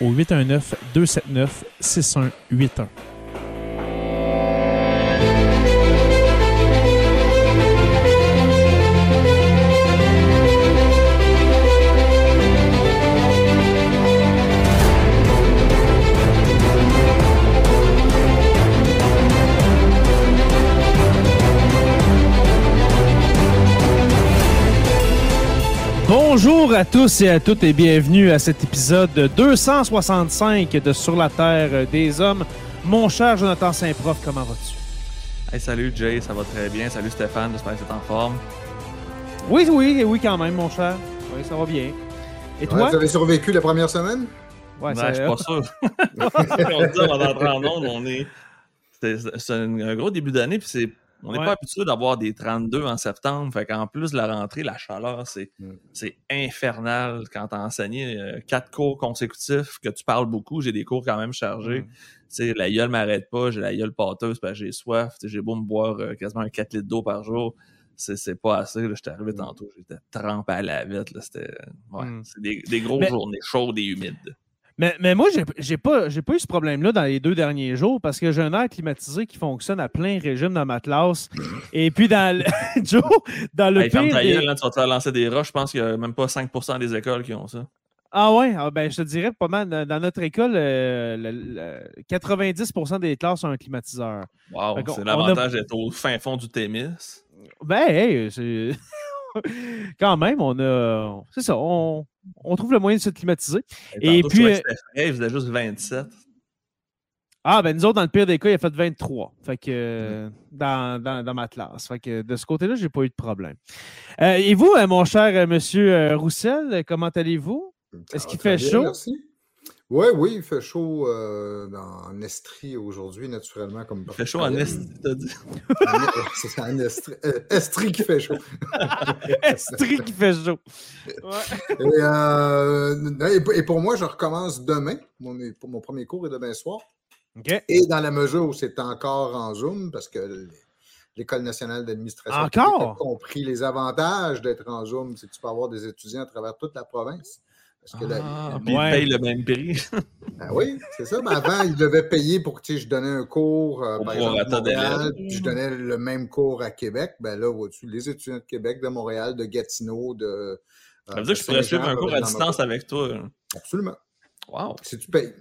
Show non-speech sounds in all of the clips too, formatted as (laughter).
au 819 Bonjour à tous et à toutes et bienvenue à cet épisode 265 de Sur la Terre des Hommes. Mon cher Jonathan Saint-Prof, comment vas-tu? Hey, salut Jay, ça va très bien. Salut Stéphane, j'espère que tu es en forme. Oui, oui, oui, quand même, mon cher. Oui, ça va bien. Et toi? vous avez survécu la première semaine? Ouais, je suis pas sûr. (laughs) on dit on va en onde, on est. C'est un gros début d'année, puis c'est on n'est pas habitué d'avoir des 32 en septembre. Fait qu'en plus de la rentrée, la chaleur, c'est mm. infernal quand tu as enseigné euh, quatre cours consécutifs, que tu parles beaucoup. J'ai des cours quand même chargés. Mm. La gueule m'arrête pas, j'ai la gueule pâteuse parce que j'ai soif. J'ai beau me boire euh, quasiment un 4 litres d'eau par jour. C'est pas assez. J'étais arrivé mm. tantôt, j'étais trempé à la vite. C'était ouais, des, des grosses journées chaudes et humides. Mais, mais moi, j'ai pas, pas eu ce problème-là dans les deux derniers jours parce que j'ai un air climatisé qui fonctionne à plein régime dans ma classe. Et puis, dans le, (laughs) Joe, dans le pire... Des... Gueule, tu vas te lancer des roches. Je pense qu'il n'y a même pas 5 des écoles qui ont ça. Ah ouais? Ah ben, je te dirais pas mal. Dans notre école, 90% euh, des classes ont un climatiseur. Wow, c'est l'avantage d'être au fin fond du Témis. Ben, hey, c'est... (laughs) quand même, on a. C'est ça, on, on, trouve le moyen de se climatiser. Et, puis. Euh, il faisait juste 27. Ah, ben nous autres, dans le pire des cas, il a fait 23. Fait que mm. dans, dans, dans, ma classe. Fait que de ce côté-là, j'ai pas eu de problème. Euh, et vous, euh, mon cher monsieur Roussel, comment allez-vous? Est-ce qu'il fait chaud? merci. Oui, oui, il fait chaud euh, en Estrie aujourd'hui, naturellement. Comme il fait chaud en Estrie, t'as dit? (laughs) C'est en Estrie, euh, Estrie qui fait chaud. (laughs) Estrie qui fait chaud. Euh, et, pour moi, je recommence demain. Mon, mon premier cours est demain soir. Et dans la mesure où c'est encore en Zoom, parce que l'École nationale d'administration a compris les avantages d'être en Zoom, c'est que tu peux avoir des étudiants à travers toute la province. Parce que ah, ils payent le même prix. (laughs) ben oui, c'est ça. Mais avant, ils devaient payer pour que je donnais un cours euh, par exemple, à Montréal, puis je donnais le même cours à Québec. Ben là, vois-tu, les étudiants de Québec, de Montréal, de Gatineau, de. Euh, ça veut dire que je pourrais suivre un cours à distance avec toi. Absolument. Wow. Si tu payes.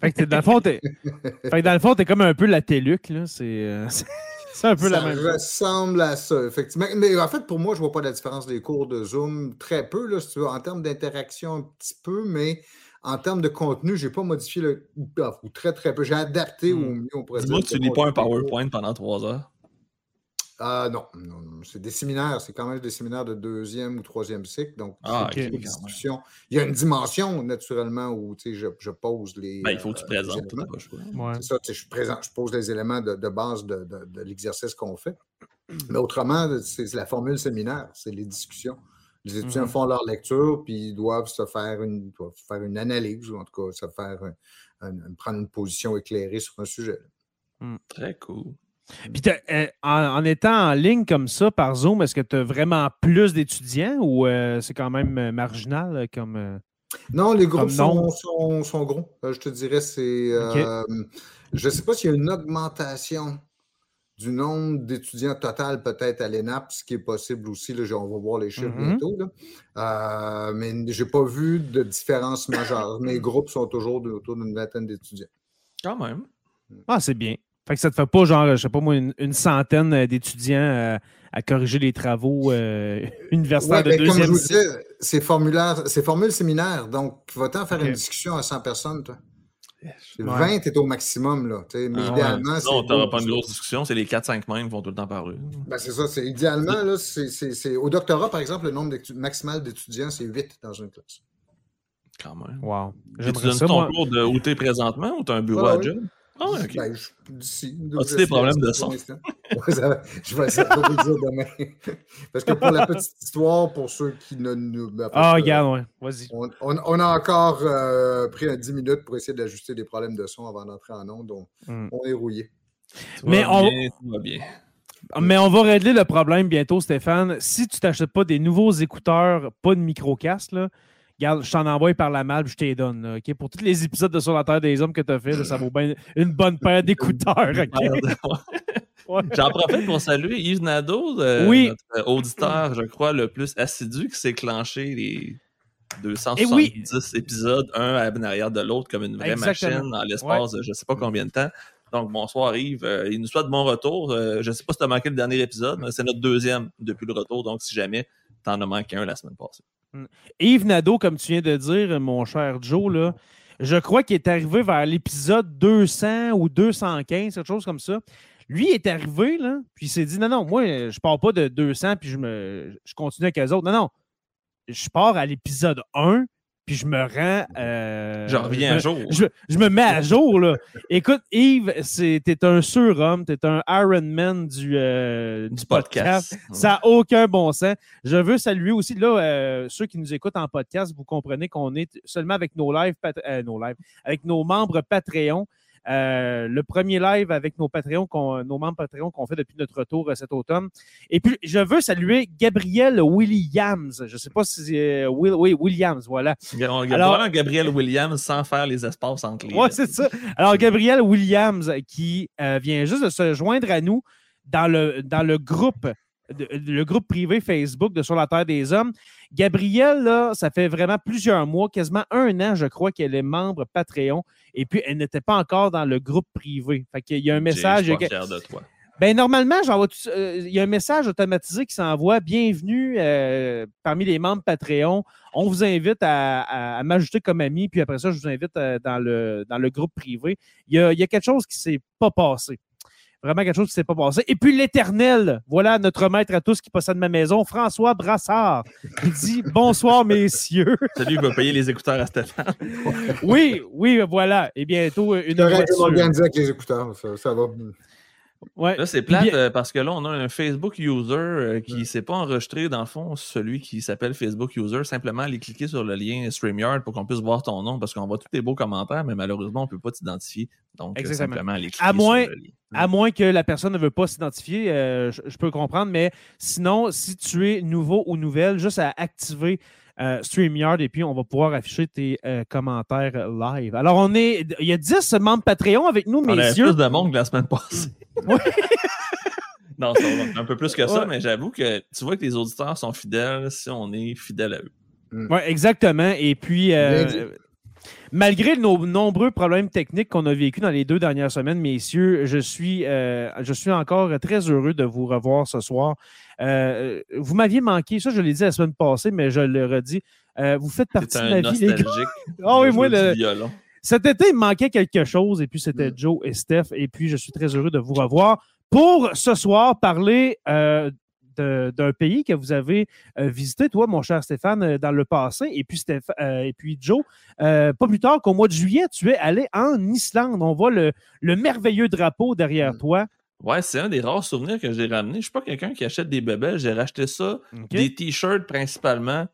Fait que dans le fond, t'es, (laughs) fait que dans le fond, t'es comme un peu la TELUC, là. C'est, euh, (laughs) C'est un peu la même chose. ressemble à ça, effectivement. Mais en fait, pour moi, je ne vois pas la différence des cours de Zoom. Très peu, là, si tu veux, en termes d'interaction, un petit peu, mais en termes de contenu, je n'ai pas modifié le. Ou très, très peu. J'ai adapté au hmm. mieux, on pourrait Dis-moi que tu lis pas un PowerPoint pendant trois heures. Ah non, non, c'est des séminaires, c'est quand même des séminaires de deuxième ou troisième cycle, donc ah, Il y a une dimension naturellement où je, je pose les. Ben, il faut que tu euh, présentes. C'est ça, je, présente, je pose les éléments de, base de, de, l'exercice qu'on fait. Mais autrement, c'est la formule séminaire, c'est les discussions. Les étudiants mm-hmm. font leur lecture, puis ils doivent se faire une, faire une analyse, ou en tout cas se faire prendre une position éclairée sur un sujet. Hmm. Très cool. Puis euh, en, étant en ligne comme ça par Zoom, est-ce que tu as vraiment plus d'étudiants ou euh, c'est quand même euh, marginal comme. non, les groupes sont, sont, gros. je te dirais, c'est. je ne sais pas s'il y a une augmentation du nombre d'étudiants total peut-être à l'ENAP, ce qui est possible aussi. Là, on va voir les chiffres mm-hmm. bientôt. mais je n'ai pas vu de différence majeure. Mes groupes sont toujours autour d'une vingtaine d'étudiants. Quand même. Ah, c'est bien. Fait que ça te fait pas, genre, je sais pas moi, une, centaine euh, d'étudiants euh, à, corriger les travaux euh, (laughs) universitaires de deuxième Comme je vous c'est formulaire, c'est formule séminaire. Donc, va-t'en faire une discussion à 100 personnes, toi. 20 est au maximum, là. Mais ah idéalement, Non, tu n'auras pas une grosse discussion, c'est les 4-5 mêmes qui vont tout le temps parler. Ben, c'est ça. C'est, idéalement, là, c'est, au doctorat, par exemple, le nombre maximal d'étudiants, c'est 8 dans une classe. Quand même. Wow. Tu donnes ton cours de où tu es présentement ou tu as un bureau à job? Ah, ok. Ben, As-tu des problèmes de son? (laughs) je vais essayer de vous le dire demain. (laughs) Parce que pour la petite histoire, pour ceux qui ne nous. Ben, ah, regarde, ouais. Vas-y. On, a encore euh, pris 10 minutes pour essayer d'ajuster des problèmes de son avant d'entrer en onde. On, hmm. on est rouillé. Mais on. va bien. Mais on va régler le problème bientôt, Stéphane. Si tu t'achètes pas des nouveaux écouteurs, pas de microcast, là, Regarde, je t'en envoie par la malle, je t'ai donne. Pour tous les épisodes de Sur la Terre des Hommes que tu as fait, ça vaut bien une bonne paire d'écouteurs. (laughs) J'en profite pour saluer Yves Nadeau, euh, notre auditeur, je crois, le plus assidu, qui s'est clenché les 270 épisodes, un à l'arrière de l'autre, comme une vraie machine, dans l'espace de je ne sais pas combien de temps. Donc, bonsoir Yves. Euh, il nous souhaite bon retour. Euh, je ne sais pas si tu as manqué le dernier épisode, mais c'est notre deuxième depuis le retour. Donc, si jamais tu en as manqué un la semaine passée. Yves Nadeau, comme tu viens de dire, mon cher Joe, là, je crois qu'il est arrivé vers l'épisode 200 ou 215, quelque chose comme ça. Lui est arrivé, là, puis il s'est dit non, non, moi, je pars pas de 200 puis je, me, je continue avec les autres. Non, non, je pars à l'épisode 1 puis je me rends. Euh, je reviens à jour. Je, me mets à jour, là. Écoute, Yves, t'es un surhomme, t'es un Iron Man du, euh, du, podcast. Ça n'a aucun bon sens. Je veux saluer aussi, là, euh, ceux qui nous écoutent en podcast, vous comprenez qu'on est seulement avec nos lives, nos lives, avec nos membres Patreon. Euh, le premier live avec nos Patreons, nos membres Patreon qu'on fait depuis notre retour euh, cet automne. Et puis, je veux saluer Gabriel Williams. Je ne sais pas si c'est euh, oui, Williams, voilà. Alors, Gabriel Williams sans faire les espaces entre les. Oui, c'est ça. Alors, Gabriel Williams qui vient juste de se joindre à nous dans le, dans le groupe le groupe privé Facebook de Sur la Terre des Hommes. Gabrielle, là, ça fait vraiment plusieurs mois, quasiment un an, je crois, qu'elle est membre Patreon. Et puis, elle n'était pas encore dans le groupe privé. Fait qu'il y a un message. Je suis fier de toi. Ben, normalement, euh, il y a un message automatisé qui s'envoie. Bienvenue euh, parmi les membres Patreon. On vous invite à, m'ajouter comme ami, puis après ça, je vous invite euh, dans, le, dans le groupe privé. Il y a, il y a quelque chose qui ne s'est pas passé. Vraiment quelque chose qui ne s'est pas passé. Et puis l'éternel, voilà notre maître à tous qui possède ma maison, François Brassard, qui dit (laughs) bonsoir messieurs. Salut, il va payer les écouteurs à Stéphane. oui, oui, voilà. Et bientôt, une voiture. organiser avec les écouteurs, ça, ça va. Là, c'est plate euh, parce que là, on a un Facebook user euh, qui ne s'est pas enregistré, dans le fond, celui qui s'appelle Facebook user. Simplement aller cliquer sur le lien StreamYard pour qu'on puisse voir ton nom parce qu'on voit tous les beaux commentaires, mais malheureusement, on ne peut pas t'identifier. Donc, euh, simplement aller cliquer à moins, sur le lien. À moins que la personne ne veut pas s'identifier, je, peux comprendre, mais sinon, si tu es nouveau ou nouvelle, juste à activer StreamYard et puis on va pouvoir afficher tes commentaires live. Alors, on est. Il y a 10 membres Patreon avec nous, messieurs. On a plus de monde que la semaine passée. (laughs) non, c'est un peu plus que ça, mais j'avoue que tu vois que les auditeurs sont fidèles si on est fidèle à eux. Mm. Oui, exactement. Et puis, euh, malgré nos nombreux problèmes techniques qu'on a vécu dans les deux dernières semaines, messieurs, je suis, euh, je suis encore très heureux de vous revoir ce soir. Euh, vous m'aviez manqué, ça je l'ai dit la semaine passée, mais je le redis. vous faites partie de ma vie. oh, (laughs) oui, moi, le, cet été, il me manquait quelque chose, et puis c'était mm. Joe et Steph, et puis je suis très heureux de vous revoir pour ce soir parler euh, d'un pays que vous avez euh, visité, toi, mon cher Stéphane, euh, dans le passé, et puis, et puis Joe, pas plus tard qu'au mois de juillet, tu es allé en Islande. On voit le, merveilleux drapeau derrière mm. toi. Ouais, c'est un des rares souvenirs que j'ai ramené. Je ne suis pas quelqu'un qui achète des bébés. J'ai racheté ça, des t-shirts principalement,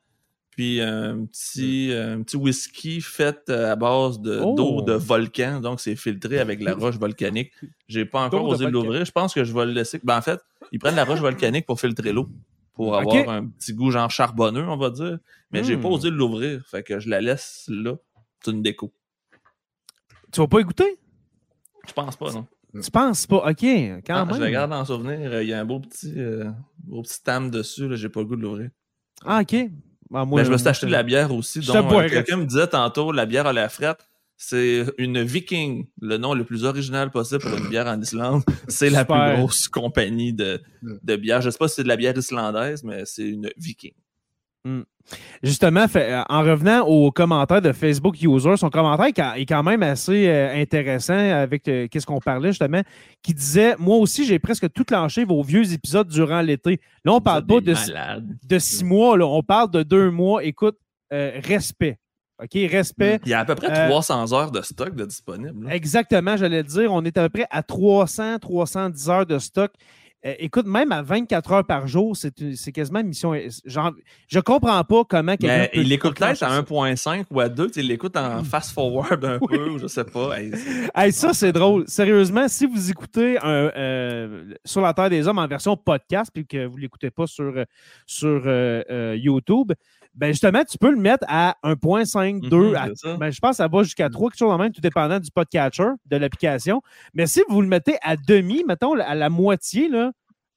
puis un petit, un petit whisky fait à base d'eau de, Oh. de volcan. Donc, c'est filtré avec la roche volcanique. J'ai pas encore D'eau osé l'ouvrir. Je pense que je vais le laisser. Ben, en fait, ils prennent la roche volcanique pour filtrer l'eau. Pour avoir un petit goût genre charbonneux, on va dire. Mais j'ai pas Hmm. osé l'ouvrir. Fait que je la laisse là. C'est une déco. Tu vas pas écouter? Je pense pas, non. Tu penses pas? OK, quand Ah, même. je le garde en souvenir. euh, Il y a un beau petit, euh, beau petit tam dessus. là, J'ai pas le goût de l'ouvrir. Ah, OK. Ah, moi, Mais je me suis acheté de la bière aussi. Te euh. Quelqu'un me disait tantôt, la bière à la frette, c'est une Viking. Le nom le plus original possible pour une bière en Islande. (laughs) C'est la plus grosse compagnie de, Mm. de bière. Je sais pas si c'est de la bière islandaise, mais c'est une Viking. Justement, fait, euh, en revenant au commentaire de Facebook User, son commentaire est quand- même assez euh, intéressant avec euh, qu'est-ce qu'on parlait justement, qui disait Moi aussi, j'ai presque tout clenché vos vieux épisodes durant l'été. Là, on parle Vous pas de, six mois, là, on parle de deux mois. Écoute, euh, respect. OK, respect. Il y a à peu près Euh, 300 heures de stock de disponible. là. Exactement, j'allais dire. On est à peu près à 300, 310 heures de stock. Euh, écoute, même à 24 heures par jour, c'est quasiment une mission. Genre, je comprends pas comment quelqu'un. Il l'écoute peut-être à ça. 1.5 ou à 2. tu sais, Il l'écoute en fast-forward un peu, ou je sais pas. (laughs) Hey, ça, c'est drôle. Sérieusement, si vous écoutez un, euh, Sur la Terre des Hommes en version podcast, puis que vous ne l'écoutez pas sur, euh, sur euh, euh, YouTube, ben justement, tu peux le mettre à 1.5, 2, Mhm, ben, je pense que ça va jusqu'à 3, quelque chose en même, tout dépendant du podcatcher, de l'application. Mais si vous le mettez à demi, mettons à la moitié, là,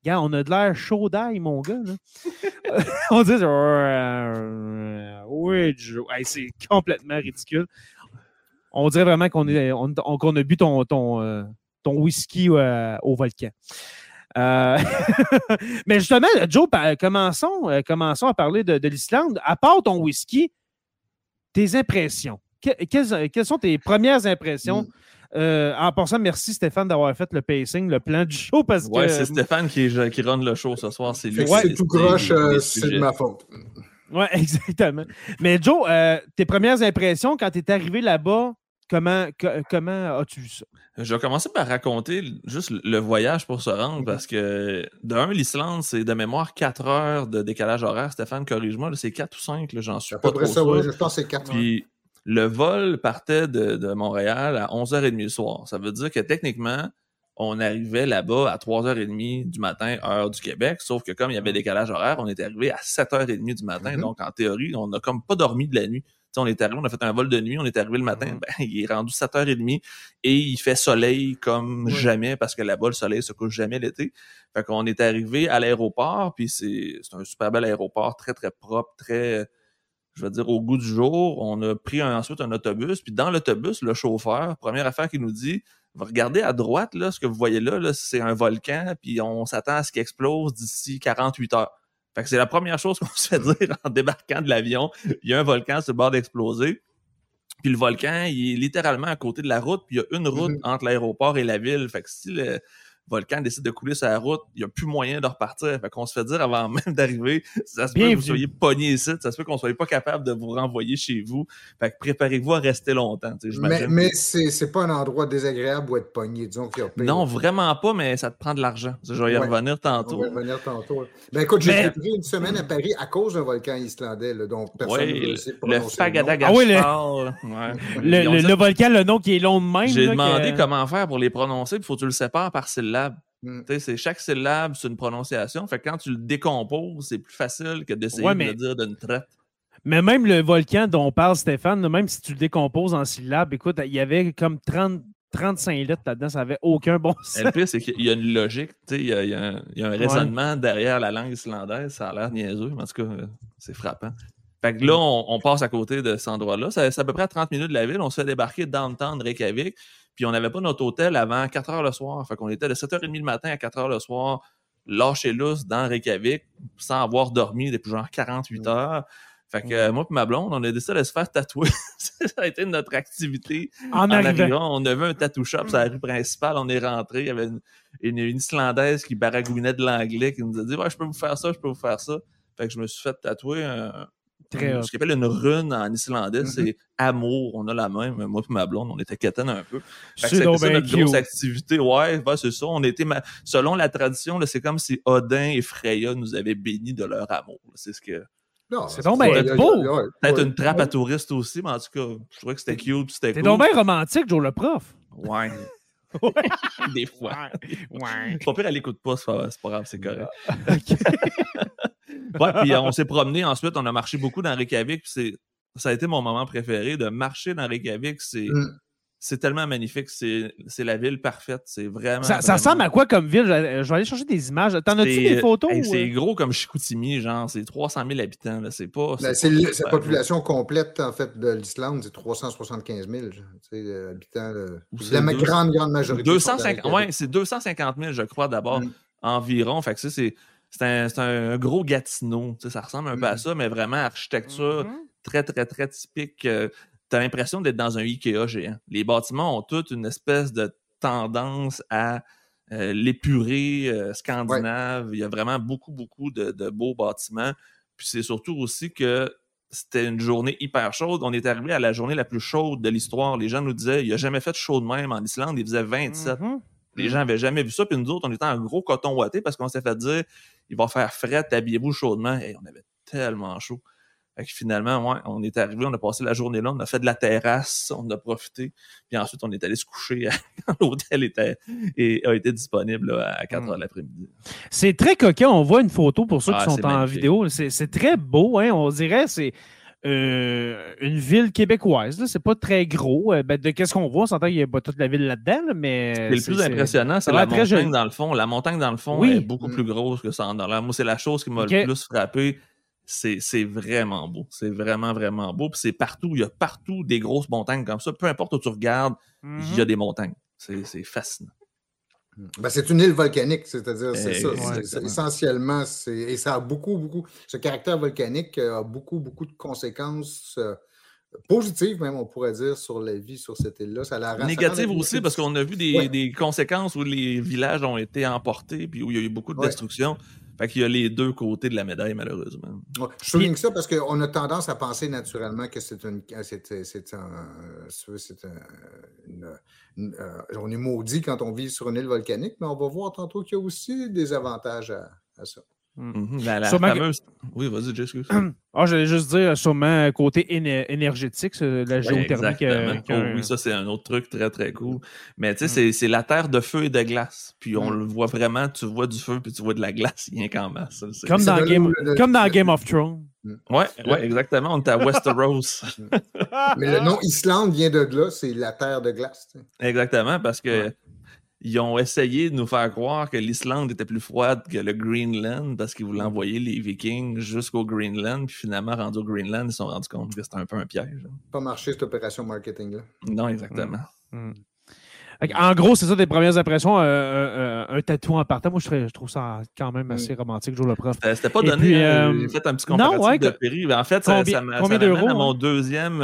Gars, on a de l'air chaud d'ail, mon gars. là. (laughs) on dit oui. Hey, c'est complètement ridicule. On dirait vraiment on- qu'on a bu ton, ton, euh, ton whisky euh, au volcan. Euh, (laughs) Mais justement, Joe, commençons, euh, commençons à parler de, de l'Islande. À part ton whisky, tes impressions. Que- quelles, quelles sont tes premières impressions? Mm. Euh, en passant, merci Stéphane d'avoir fait le pacing, le plan du show, parce Ouais, que c'est Stéphane qui, qui run le show ce soir. C'est lui. Ouais, c'est tout croche, euh, c'est de ma faute. Oui, (laughs) exactement. Mais Joe, euh, tes premières impressions quand tu es arrivé là-bas, comment, que- comment as-tu vu ça? Je vais commencer par raconter juste le voyage pour se rendre parce que, d'un, l'Islande, c'est de mémoire 4 heures de décalage horaire. Stéphane, corrige-moi, c'est 4 ou 5, là, j'en suis pas trop ça, sûr. oui. Je pense que c'est 4 Puis le vol partait de, de Montréal à 11h30 le soir. Ça veut dire que techniquement, on arrivait là-bas à 3h30 du matin, heure du Québec, sauf que comme il y avait décalage horaire, on est arrivé à 7h30 du matin. Mhm. Donc, en théorie, on n'a comme pas dormi de la nuit. On est arrivé, on a fait un vol de nuit, on est arrivé le matin, Mhm. ben, il est rendu 7h30 et il fait soleil comme Oui. jamais parce que là-bas, le soleil se couche jamais l'été. Fait qu'on est arrivé à l'aéroport, puis c'est c'est un super bel aéroport, très, très propre, très, je veux dire, au goût du jour. On a pris un- ensuite un autobus, puis dans l'autobus, le chauffeur, première affaire qu'il nous dit, regardez à droite, là, ce que vous voyez là, là c'est un volcan, puis on s'attend à ce qu'il explose d'ici 48 heures. Fait que c'est la première chose (laughs) qu'on se fait dire en débarquant de l'avion. Il y a un volcan sur le bord d'exploser. Puis le volcan, il est littéralement à côté de la route, puis il y a une route Mhm. entre l'aéroport et la ville. Fait que si le volcan décide de couler sur la route, il n'y a plus moyen de repartir. Fait qu'on se fait dire avant (laughs) même d'arriver, ça se peut que Bienvenue. vous soyez pogné ici, ça se peut qu'on soit pas capable de vous renvoyer chez vous. Fait que préparez-vous à rester longtemps, Mais, mais c'est pas un endroit désagréable où être pogné. Disons qu'il y a pire. Non, vraiment pas, mais ça te prend de l'argent. Je vais y Ouais. revenir On tantôt. va revenir tantôt. Ben écoute, j'ai Mais- vécu une semaine à Paris à cause d'un volcan islandais, là, dont personne ne sait le nom. Fagadagascar. Ah oui, le- ouais. Le, le- le volcan, le nom qui est long de même. J'ai demandé que- comment faire pour les prononcer, il faut que tu le sépares par syllabe. C'est chaque syllabe, c'est une prononciation. Fait que quand tu le décomposes, c'est plus facile que d'essayer Ouais, de le dire d'une traite. Mais même le volcan dont parle Stéphane, même si tu le décomposes en syllabes, écoute, il y avait comme 30, 35 litres là-dedans, ça n'avait aucun bon sens. (laughs) Et le pire, c'est qu'il y a une logique, tu sais, il y a, il y a un, il y a un raisonnement derrière la langue islandaise. Ça a l'air niaiseux, mais en tout cas, euh, c'est frappant. Fait que là, on, on passe à côté de cet endroit-là. Ça- C'est à peu près à 30 minutes de la ville. On se fait débarquer downtown Reykjavik. Puis on n'avait pas notre hôtel avant 4 heures le soir. Fait qu'on était de 7h30 le matin à 4 heures le soir, lâché lousse dans Reykjavik, sans avoir dormi depuis genre 48 heures. Fait que euh, moi et ma blonde, on a décidé de se faire tatouer. (laughs) ça a été notre activité En en arrivant. arrivant, on avait un tattoo shop sur la rue principale, on est rentré, il y avait une, une, une Islandaise qui baragouinait de l'anglais, qui nous a dit Ouais, je peux vous faire ça, je peux vous faire ça. Fait que je me suis fait tatouer un, Très hot. ce qu'on appelle une rune en islandais, Mhm. c'est amour. On a la même, moi et ma blonde, on était quétaine un peu. C'est notre grosse activité. Ouais, ouais, c'est ça. On était ma- Selon la tradition, c'est comme si Odin et Freya nous avaient bénis de leur amour. C'est ce que C'est donc bien beau. Peut-être une trappe à touristes aussi, mais en tout cas, je trouvais que c'était cute. C'était cool. donc bien romantique, Joe le prof. Ouais. (laughs) des fois. Ouais. Pas pire, elle écoute pas, c'est pas, grave, c'est correct. (laughs) (laughs) ouais, puis on s'est promené ensuite, on a marché beaucoup dans Reykjavik, puis ça a été mon moment préféré de marcher dans Reykjavik. C'est. Mm c'est tellement magnifique. C'est la ville parfaite. C'est vraiment. Ça, ressemble à quoi comme ville? Je vais aller chercher des images. T'en as-tu des photos? c'est euh? gros comme Chicoutimi, genre. C'est 300 000 habitants. C'est pas. Ben, c'est la population complète, en fait, de l'Islande. C'est 375 000 euh, habitants. La grande, grande majorité. 250, oui, c'est 250 000, je crois, d'abord, mm. environ. Fait que c'est. Un, un, gros Gatineau. Ça ressemble un peu à mm. ça, mais vraiment architecture mm-hmm. très, très, très typique. Euh, tu as l'impression d'être dans un Ikea géant. Les bâtiments ont toute une espèce de tendance à euh, l'épuré euh, scandinave. Il y a vraiment beaucoup, beaucoup de, beaux bâtiments. Puis c'est surtout aussi que c'était une journée hyper chaude. On est arrivé à la journée la plus chaude de l'histoire. Les gens nous disaient, il n'y a jamais fait de chaud de même en Islande. Il faisait 27. Mm-hmm. Les gens n'avaient jamais vu ça. Puis nous autres, on était en gros coton ouaté parce qu'on s'est fait dire, il va faire frais, habillez-vous chaudement. Et on avait tellement chaud finalement, ouais, on est arrivé, on a passé la journée là, on a fait de la terrasse, on a profité, puis ensuite on est allé se coucher quand (laughs) l'hôtel était et a été disponible à 4 h hmm. l'après-midi. C'est très coquin, on voit une photo pour ceux qui ah, sont en vidéo, c'est très beau, hein, on dirait c'est euh, une ville québécoise. C'est pas très gros. Euh, ben, de qu'est-ce qu'on voit, on s'entend qu'il y a pas toute la ville là-dedans, mais. le plus impressionnant, c'est la montagne dans le fond. La montagne dans le fond est beaucoup plus grosse que ça en l'air. Moi, c'est la chose qui m'a le plus frappé c'est vraiment beau. C'est vraiment, vraiment beau. Puis c'est partout. Il y a partout des grosses montagnes comme ça. Peu importe où tu regardes, il y a mm-hmm. des montagnes. C'est fascinant. Ben, c'est une île volcanique, c'est-à-dire, c'est ça. essentiellement, et ça a beaucoup, beaucoup. Ce caractère volcanique a beaucoup, beaucoup de conséquences. Euh, positives, même, on pourrait dire, sur la vie sur cette île-là. Ça la Négative aussi, parce qu'on a vu des, des, conséquences où les villages ont été emportés, puis où il y a eu beaucoup de destruction. Fait qu'il y a les deux côtés de la médaille, malheureusement. je souligne ça parce qu'on a tendance à penser naturellement que c'est une. C'est un. C'est on est maudit quand on vit sur une île volcanique, mais on va voir tantôt qu'il y a aussi des avantages à ça. Mhm. La, fameuse... Oui, vas-y, j'excuse. (clears throat) ah, j'allais juste dire, sûrement, côté énergétique, la géothermie. Oh oui, ça, c'est un autre truc très, très cool. Mais tu sais, mm. c'est la terre de feu et de glace. Puis on mm. le voit vraiment, tu vois du feu, puis tu vois de la glace, rien qu'en masse. Comme, dans Game, comme dans Game of Thrones. Mm. Oui, ouais, exactement. On est à Westeros. (laughs) Mais le nom Islande vient de là, c'est la terre de glace. Exactement, parce que ils ont essayé de nous faire croire que l'Islande était plus froide que le Greenland parce qu'ils voulaient envoyer les Vikings jusqu'au Greenland. Puis finalement, rendu au Greenland, ils se sont rendus compte que c'était un peu un piège. Pas marché cette opération marketing-là. Non, exactement. Hmm. Hmm. En gros, c'est ça des premières impressions. Euh, euh, un tatou en partant, moi, je, trouve ça quand même assez hmm. romantique, Joe le prof. C'était pas donné. J'ai euh, fait un petit comparatif de prix. En fait, ça, ça, ça m'amène à mon deuxième.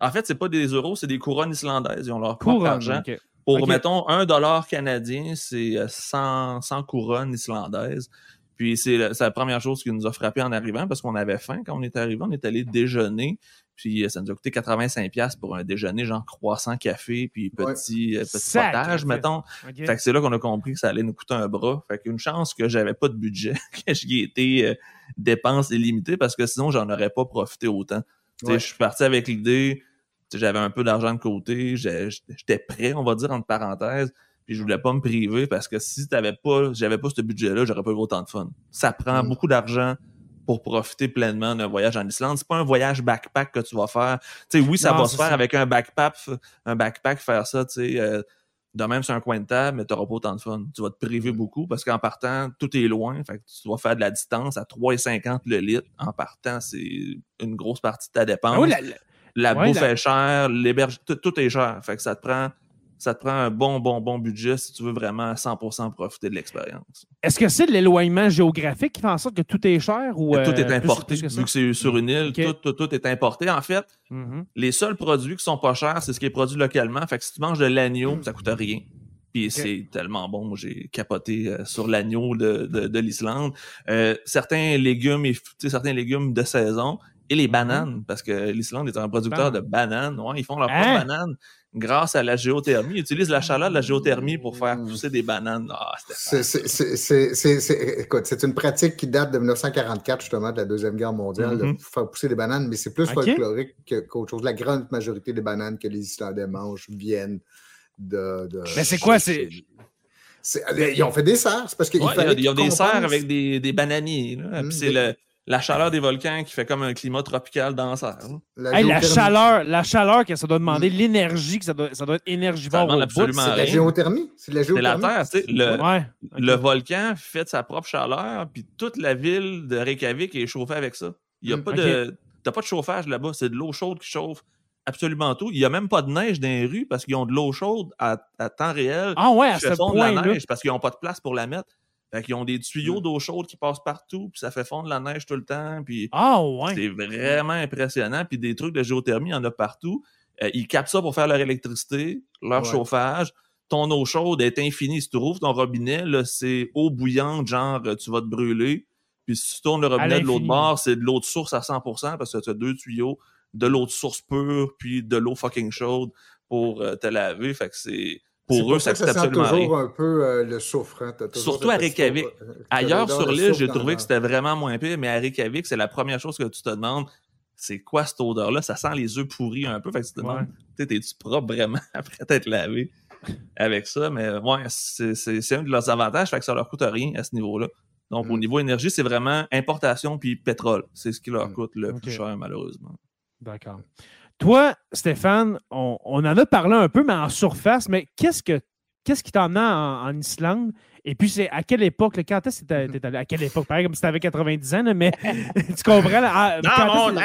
en fait, c'est pas des euros, c'est des couronnes islandaises. Ils ont leur propre argent. Pour, mettons, un dollar canadien, c'est 100, euh, 100 couronnes islandaises. Puis c'est la, première chose qui nous a frappé en arrivant parce qu'on avait faim quand on est arrivé. On est allé déjeuner. Puis euh, ça nous a coûté 85$ pour un déjeuner, genre croissant café, puis petit, euh, petit potage, mettons. Fait que c'est là qu'on a compris que ça allait nous coûter un bras. Fait qu'une chance que j'avais pas de budget, (laughs) que j'y étais euh, dépenses illimitées parce que sinon j'en aurais pas profité autant. Je suis parti avec l'idée, j'avais un peu d'argent de côté, j'étais prêt, on va dire, entre parenthèses, puis je voulais pas me priver parce que si t'avais pas, j'avais pas ce budget-là, j'aurais pas eu autant de fun. Ça prend mm. beaucoup d'argent pour profiter pleinement d'un voyage en Islande. C'est pas un voyage backpack que tu vas faire. Tu sais, oui, ça va se faire avec un backpack, un backpack, faire ça, tu sais, euh, de même sur un coin de table, mais tu n'auras pas autant de fun. Tu vas te priver mm. beaucoup parce qu'en partant, tout est loin. Fait que tu vas faire de la distance à 3,50 le litre. En partant, c'est une grosse partie de ta dépense. Ah la bouffe est chère, l'héberge, tout, est cher. Fait que ça te prend ça te prend un bon, bon, bon budget si tu veux vraiment à 100% profiter de l'expérience. Est-ce que c'est l'éloignement géographique qui fait en sorte que tout est cher ou Tout est euh, importé. vu que c'est sur une île, tout, tout, est importé. En fait, mm-hmm. les seuls produits qui sont pas chers, c'est ce qui est produit localement. Fait que si tu manges de l'agneau, ça coûte rien. Puis c'est tellement bon. J'ai capoté euh, sur l'agneau de, de, l'Islande. Euh, certains légumes et certains légumes de saison et les mm-hmm. bananes, parce que l'Islande est un producteur de bananes. Ouais, ils font leurs propres hein? bananes. grâce à la géothermie. Ils utilisent la chaleur de la géothermie pour faire mmh. pousser des bananes. Ah, c'est une pratique qui date de 1944, justement, de la Deuxième Guerre mondiale, de mmh faire pousser des bananes, mais c'est plus folklorique qu'autre chose. La grande majorité des bananes que les Islandais mangent viennent de. mais c'est quoi? C'est. Ils ont fait des serres. parce qu'ils ils ont des serres avec des, des bananiers. Mmh, c'est le la chaleur des volcans qui fait comme un climat tropical dans ça. La, la chaleur, la chaleur que ça doit demander, mm. l'énergie que ça doit, ça doit être énergivore. C'est la géothermie. C'est la géothermie. la Terre. Le, le volcan fait sa propre chaleur, puis toute la ville de Reykjavik est chauffée avec ça. Il y a mm, pas de. T'as pas de chauffage là-bas, c'est de l'eau chaude qui chauffe absolument tout. Il n'y a même pas de neige dans les rues parce qu'ils ont de l'eau chaude à, temps réel. Ah ouais, à ce point la neige parce qu'ils n'ont pas de place pour la mettre. Fait qu'ils ont des tuyaux mm. d'eau chaude qui passent partout, puis ça fait fondre la neige tout le temps. Puis ah, ouais. C'est vraiment impressionnant. Puis des trucs de géothermie, il y en a partout. Euh, ils captent ça pour faire leur électricité, leur chauffage. Ton eau chaude est infinie. Si tu rouvres ton robinet, c'est eau bouillante, genre tu vas te brûler. Puis si tu tournes le robinet de l'autre bord, c'est de l'eau de source à 100% parce que tu as deux tuyaux, de l'eau de source pure, puis de l'eau fucking chaude pour euh, te laver. Fait que c'est pour eux, ça coûte absolument toujours un peu euh, le souffre. Hein. Surtout à Reykjavik. Ailleurs sur l'île, j'ai trouvé que c'était vraiment moins pire, mais à Reykjavik, c'est la première chose que tu te demandes. C'est quoi cette odeur-là? Ça sent les œufs pourris un peu. Fait que tu te demandes, t'es-tu propre vraiment (laughs) après t'être lavé avec ça? Mais ouais, c'est un de leurs avantages, fait que ça leur coûte rien à ce niveau-là. Donc, au mm. niveau énergie, c'est vraiment importation puis pétrole. C'est ce qui leur mm. coûte le plus cher, malheureusement. D'accord. Toi, Stéphane, on, en a parlé un peu, mais en surface, mais qu'est-ce que qu'est-ce qui t'en a en, Islande? Et puis, c'est à quelle époque, quand est-ce que tu allé? À quelle époque? Pareil, comme si tu avais 90 ans, mais (laughs) tu comprends? Là, dans mon temps!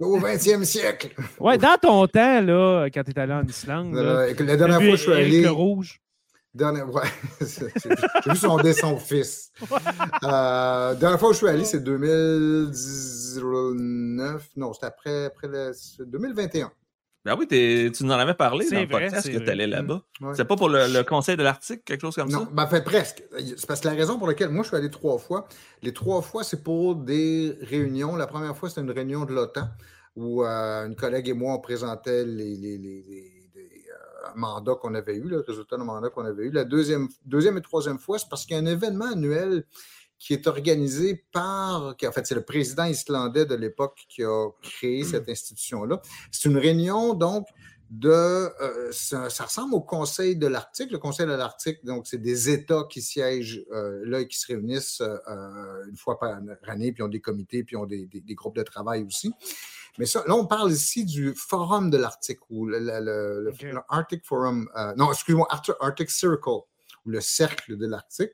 Au 20e siècle! Ouais, dans ton temps, là, quand tu es allé en Islande. la dernière fois que je suis allé. rouge. Dernière... Ouais, (laughs) j'ai vu son dessin fils. Euh, dernière fois où je suis allé, c'est 2019. Non, c'est après, après le... 2021. Ben oui, tu nous en avais parlé dans le podcast que tu allais là-bas. C'est pas pour le, conseil de l'Arctique, quelque chose comme ça? Non, ben, fait presque. C'est parce que la raison pour laquelle moi je suis allé trois fois, les trois fois, c'est pour des réunions. La première fois, c'était une réunion de l'OTAN où euh, une collègue et moi, on présentait les, les, les mandat qu'on avait eu, le résultat de mandat qu'on avait eu. La deuxième, deuxième et troisième fois, c'est parce qu'il y a un événement annuel qui est organisé par, qui, en fait, c'est le président islandais de l'époque qui a créé cette institution-là. C'est une réunion, donc, de, euh, ça, ressemble au Conseil de l'Arctique. Le Conseil de l'Arctique, donc, c'est des États qui siègent euh, là et qui se réunissent euh, une fois par année, puis ont des comités, puis ont des, des groupes de travail aussi. Mais ça, là, on parle ici du Forum de l'Arctique, ou le, Arctic Forum, euh, non, excuse-moi, Arctic Circle, ou le Cercle de l'Arctique,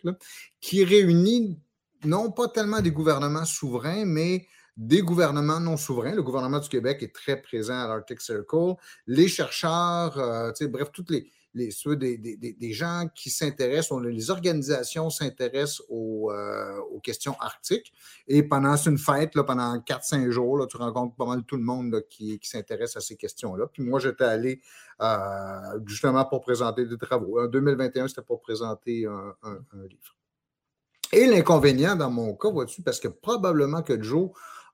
qui réunit non pas tellement des gouvernements souverains, mais des gouvernements non souverains. Le gouvernement du Québec est très présent à l'Arctic Circle. Les chercheurs, euh, bref, toutes les, les, des, gens qui s'intéressent, les organisations s'intéressent euh, aux, questions arctiques. Et pendant une fête, là, pendant 4-5 jours, là, tu rencontres pas mal tout le monde qui, s'intéresse à ces questions-là. Puis moi, j'étais allé euh, justement pour présenter des travaux. En 2021, c'était pour présenter un, livre. Et l'inconvénient dans mon cas, vois-tu, parce que probablement que Joe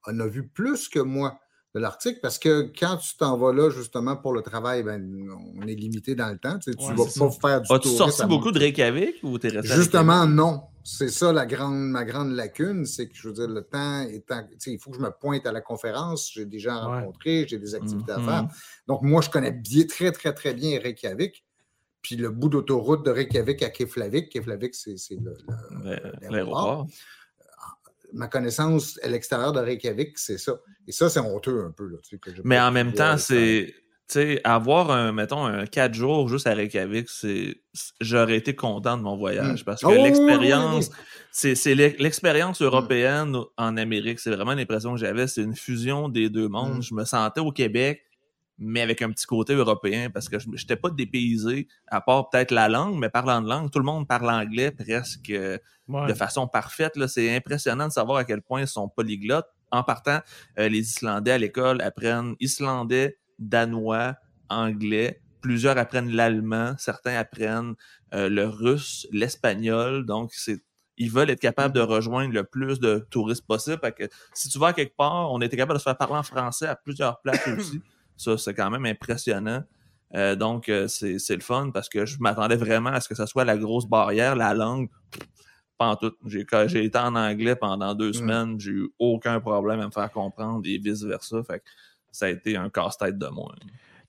en a vu plus que moi de l'article parce que quand tu t'en vas là justement pour le travail, ben, on est limité dans le temps. Tu ne vas pas faire du As-tu sorti beaucoup de Reykjavik ou t'es resté Justement, non. C'est ça la grande, ma grande lacune, c'est que je veux dire, le temps étant. Il faut que je me pointe à la conférence, j'ai des gens à rencontrer, j'ai des activités à mm-hmm. faire. Donc, moi, je connais bien, très, très, très bien Reykjavik. Puis le bout d'autoroute de Reykjavik à Keflavik. Keflavik, c'est l'aéroport ma connaissance à l'extérieur de Reykjavik, c'est ça. Et ça, c'est honteux un peu. Là, Mais en même temps, c'est. avoir un, mettons, un 4 jours juste à Reykjavik, c'est. J'aurais été content de mon voyage. Hmm. Parce que oh, l'expérience. C'est l'expérience hmm. européenne en Amérique. C'est vraiment l'impression que j'avais. C'est une fusion des deux mondes. Hmm. Je me sentais au Québec mais avec un petit côté européen, parce que je n'étais pas dépaysé, à part peut-être la langue, mais parlant de langue, tout le monde parle anglais presque euh, de façon parfaite. C'est impressionnant de savoir à quel point ils sont polyglottes. En partant, euh, les Islandais à l'école apprennent islandais, danois, anglais. Plusieurs apprennent l'allemand, certains apprennent euh, le russe, l'espagnol. Donc, c'est ils veulent être capables de rejoindre le plus de touristes possible. que si tu vas quelque part, on était capable de se faire parler en français à plusieurs places (coughs) aussi. Ça, c'est quand même impressionnant. donc, c'est le fun parce que je m'attendais vraiment à ce que ce soit la grosse barrière, la langue. Tout. J'ai été en anglais pendant deux mm. semaines, j'ai eu aucun problème à me faire comprendre et vice-versa. Fait que ça a été un casse-tête de moi.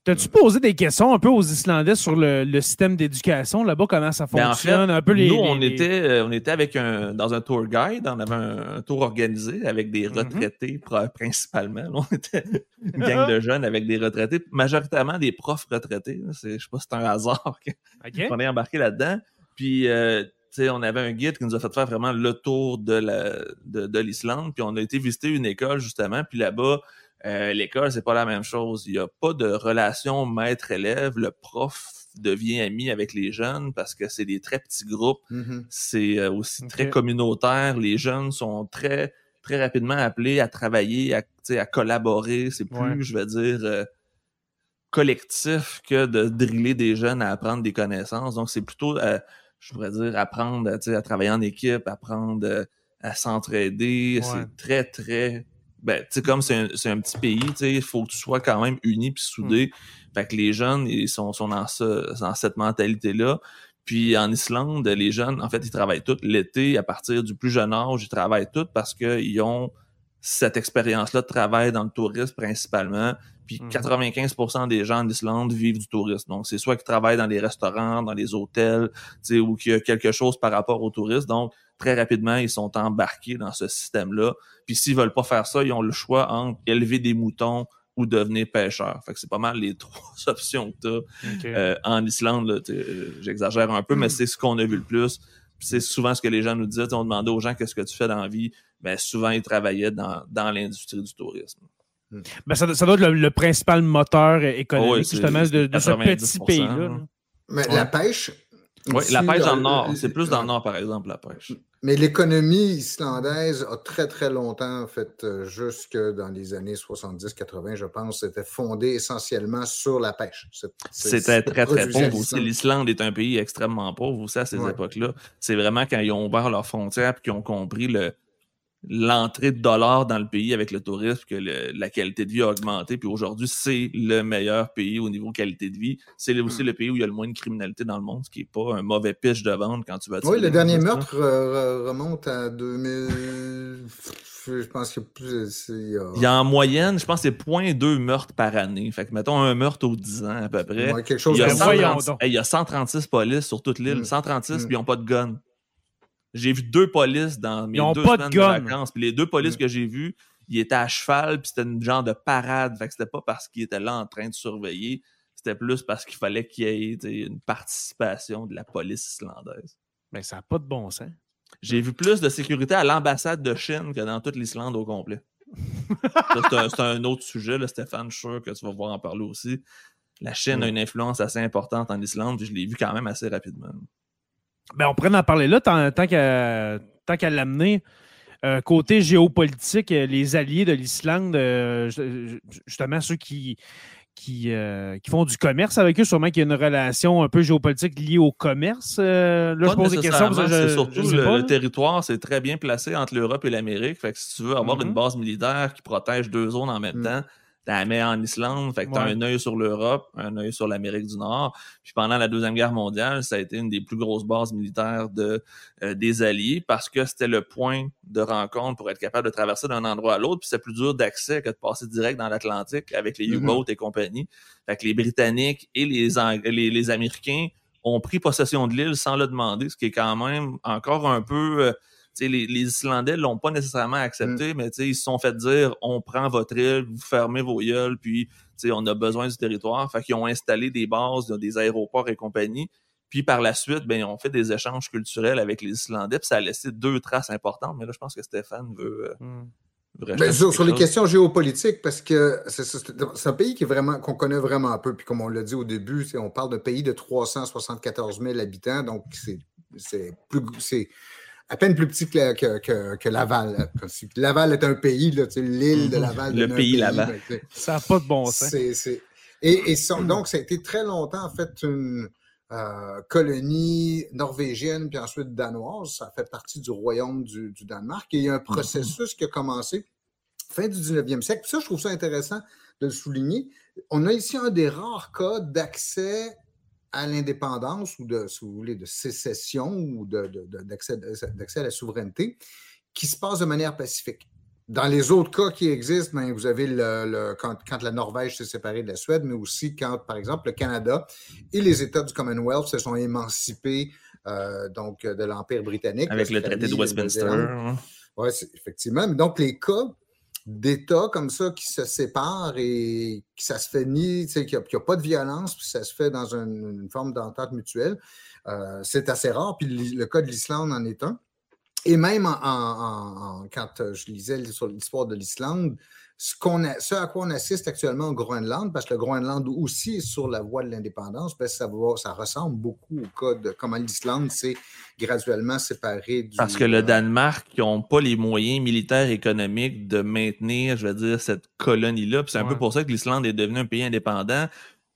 T'as-tu posé des questions un peu aux Islandais sur le, système d'éducation là-bas, comment ça ben, fonctionne? un peu les, nous, on, Était, euh, on était avec un, dans un tour guide, on avait un, tour organisé avec des mhm. retraités principalement. on était (laughs) une gang de jeunes avec des retraités, majoritairement des profs retraités. Je sais pas si c'est un hasard (laughs) qu'on est embarqué là-dedans. Puis, euh, on avait un guide qui nous a fait faire vraiment le tour de l'Islande. De, puis on a été visiter une école, justement. Puis là-bas, euh, l'école, c'est pas la même chose. Il n'y a pas de relation maître-élève. Le prof devient ami avec les jeunes parce que c'est des très petits groupes. Mm-hmm. C'est euh, aussi très communautaire. Les jeunes sont très, très rapidement appelés à travailler, à, à collaborer. C'est plus, je vais dire, euh, collectif que de driller des jeunes à apprendre des connaissances. Donc, c'est plutôt, je pourrais dire, apprendre à travailler en équipe, apprendre à s'entraider. C'est très, très ben, tu sais, comme c'est un, un, petit pays, tu sais, il faut que tu sois quand même uni puis soudé. Hmm. Fait que les jeunes, ils sont, sont dans, ça, dans cette mentalité-là. Puis en Islande, les jeunes, en fait, ils travaillent tous l'été, à partir du plus jeune âge, ils travaillent tous parce qu'ils ont cette expérience-là de travail dans le tourisme principalement. Puis 95% hmm. des gens en Islande vivent du tourisme. Donc, c'est soit qu'ils travaillent dans les restaurants, dans les hôtels, ou qu'il y a quelque chose par rapport au tourisme. Donc, très rapidement, ils sont embarqués dans ce système-là. Puis s'ils veulent pas faire ça, ils ont le choix entre élever des moutons ou devenir pêcheur. Fait que c'est pas mal les (laughs) trois options que tu as. Euh, en Islande, j'exagère un peu, mais c'est ce qu'on a vu le plus. C'est souvent ce que les gens nous disaient. On demandait aux gens qu'est-ce que tu fais dans la vie? Ben, souvent, ils travaillaient dans, l'industrie du tourisme. Hmm. Ben, ça, doit être le, principal moteur économique, justement, de, ce petit pays-là. Mais la pêche. Oui, la pêche dans le nord. C'est plus dans le nord, par exemple, la pêche. Mais l'économie islandaise a très, très longtemps, en fait, euh, jusque dans les années 70-80, je pense, c'était fondée essentiellement sur la pêche. C'était très, très pauvre aussi. L'Islande est un pays extrêmement pauvre aussi à ces époques-là. C'est vraiment quand ils ont ouvert leurs frontières et qu'ils ont compris le, l'entrée de dollars dans le pays avec le tourisme, que la qualité de vie a augmenté. Puis aujourd'hui, c'est le meilleur pays au niveau qualité de vie. C'est aussi hmm. le pays où il y a le moins de criminalité dans le monde, ce qui n'est pas un mauvie pitch de vente quand tu vas Oui, le dernier meurtre remonte à 2000. (laughs) Je pense que plus. Il y, a... en moyenne, je pense que c'est 0.2 meurtres par année. Fait que mettons un meurtre aux 10 ans à peu près. quelque chose il, y a il y a 136 polices sur toute l'île. 136, hmm. puis ils n'ont pas de gun. J'ai vu deux polices dans mes deux semaines de, vacances. Puis les deux polices mm. que j'ai vues, ils étaient à cheval, puis c'était une genre de parade. Fait que c'était pas parce qu'ils étaient là en train de surveiller, c'était plus parce qu'il fallait qu'il y ait une participation de la police islandaise. Mais ça n'a pas de bon sens. J'ai vu plus de sécurité à l'ambassade de Chine que dans toute l'Islande au complet. c'est un, autre sujet, là, Stéphane. Je suis sûr que tu vas voir en parler aussi. La Chine a une influence assez importante en Islande, puis je l'ai vu quand même assez rapidement. Ben, on pourrait en parler là tant, tant qu'à l'amener. Euh, côté géopolitique, euh, les alliés de l'Islande, euh, justement ceux qui, qui, font du commerce avec eux, sûrement qu'il y a une relation un peu géopolitique liée au commerce. là, je pose des questions. C'est surtout le, territoire, c'est très bien placé entre l'Europe et l'Amérique. Fait que si tu veux avoir mm-hmm. une base militaire qui protège deux zones en même mm. temps, la mets en Islande, fait que tu as un œil sur l'Europe, un œil sur l'Amérique du Nord. Puis pendant la Deuxième Guerre mondiale, ça a été une des plus grosses bases militaires de, euh, des Alliés parce que c'était le point de rencontre pour être capable de traverser d'un endroit à l'autre. Puis c'est plus dur d'accès que de passer direct dans l'Atlantique avec les mm-hmm. U-boats et compagnie. Fait que les Britanniques et les, les, les Américains ont pris possession de l'île sans le demander, ce qui est quand même encore un peu... Euh, les, les, Islandais l'ont pas nécessairement accepté, mm. mais ils se sont fait dire on prend votre île, vous fermez vos gueules, puis on a besoin du territoire. Fait qu'ils ont installé des bases, des aéroports et compagnie. Puis par la suite, ben, ils ont fait des échanges culturels avec les Islandais, puis ça a laissé deux traces importantes. Mais là, je pense que Stéphane veut. Euh, mm. Ben, sur, les questions géopolitiques, parce que c'est un pays qui est vraiment qu'on connaît vraiment un peu, puis comme on l'a dit au début, on parle d'un pays de 374 000 habitants, donc c'est plus à peine plus petit que, Laval. Laval est un pays, l'île de mhm. Laval. Le pays Laval. Ça n'a pas de bon sens. Et, donc, ça a été très longtemps, en fait, une euh, colonie norvégienne, puis ensuite danoise. Ça fait partie du royaume du, Danemark. Et il y a un mhm. processus qui a commencé fin du 19e siècle. ça, je trouve ça intéressant de le souligner. on a ici un des rares cas d'accès à l'indépendance ou de, si vous voulez, de sécession ou d'accès à la souveraineté qui se passe de manière pacifique. Dans les autres cas qui existent, ben, vous avez le, quand, la Norvège s'est séparée de la Suède, mais aussi quand, par exemple, le Canada et les États du Commonwealth se sont émancipés euh, donc, de l'Empire britannique. Avec le traité de Westminster. Oui, effectivement. Donc, les cas d'États comme ça qui se séparent et qui ça se fait ni, qu'il n'y a, pas de violence, puis ça se fait dans une, forme d'entente mutuelle, euh, c'est assez rare. Puis le, cas de l'Islande en est un. Et même quand je lisais sur l'histoire de l'Islande, ce, ce, à quoi on assiste actuellement au Groenland, parce que le Groenland aussi est sur la voie de l'indépendance, ben, ça, ça ressemble beaucoup au cas de comment l'Islande s'est graduellement séparée du. Parce que le euh, Danemark, ils n'ont pas les moyens militaires et économiques de maintenir, je veux dire, cette colonie-là. C'est un peu pour ça que l'Islande est devenue un pays indépendant.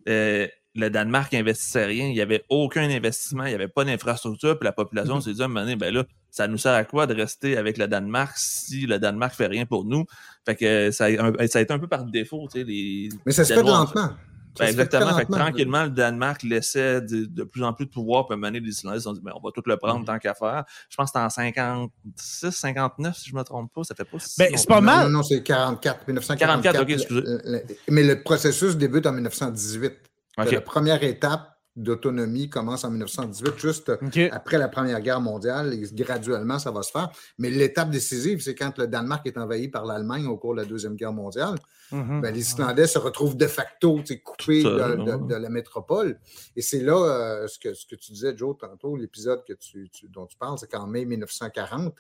Euh, le Danemark n'investissait rien, il n'y avait aucun investissement, il n'y avait pas d'infrastructure, puis la population mm-hmm. s'est dit à un moment donné, ben là, ça nous sert à quoi de rester avec le Danemark si le Danemark fait rien pour nous? Fait que ça, ça a été un peu par défaut, tu sais. Les, Mais ça se fait lentement. Ben exactement. Fait, que tranquillement, le Danemark laissait de, plus en plus de pouvoir. Puis mener les Islandais, ils ont dit, ben, on va tout le prendre mm-hmm. tant qu'à faire. Je pense que c'était en 56, 59, si je ne me trompe pas. Ça fait pas si ben, c'est pas mal. Non, non, c'est 44, 1944. 44, ok, excusez. mais le processus débute en 1918. La première étape d'autonomie commence en 1918, juste après la Première Guerre mondiale, et graduellement, ça va se faire. Mais l'étape décisive, c'est quand le Danemark est envahi par l'Allemagne au cours de la Deuxième Guerre mondiale. Mm-hmm. Ben, les Islandais se retrouvent de facto coupés de, la métropole. Et c'est là euh, ce, que, ce que tu disais, Joe, tantôt, l'épisode que tu, dont tu parles, c'est qu'en mai 1940,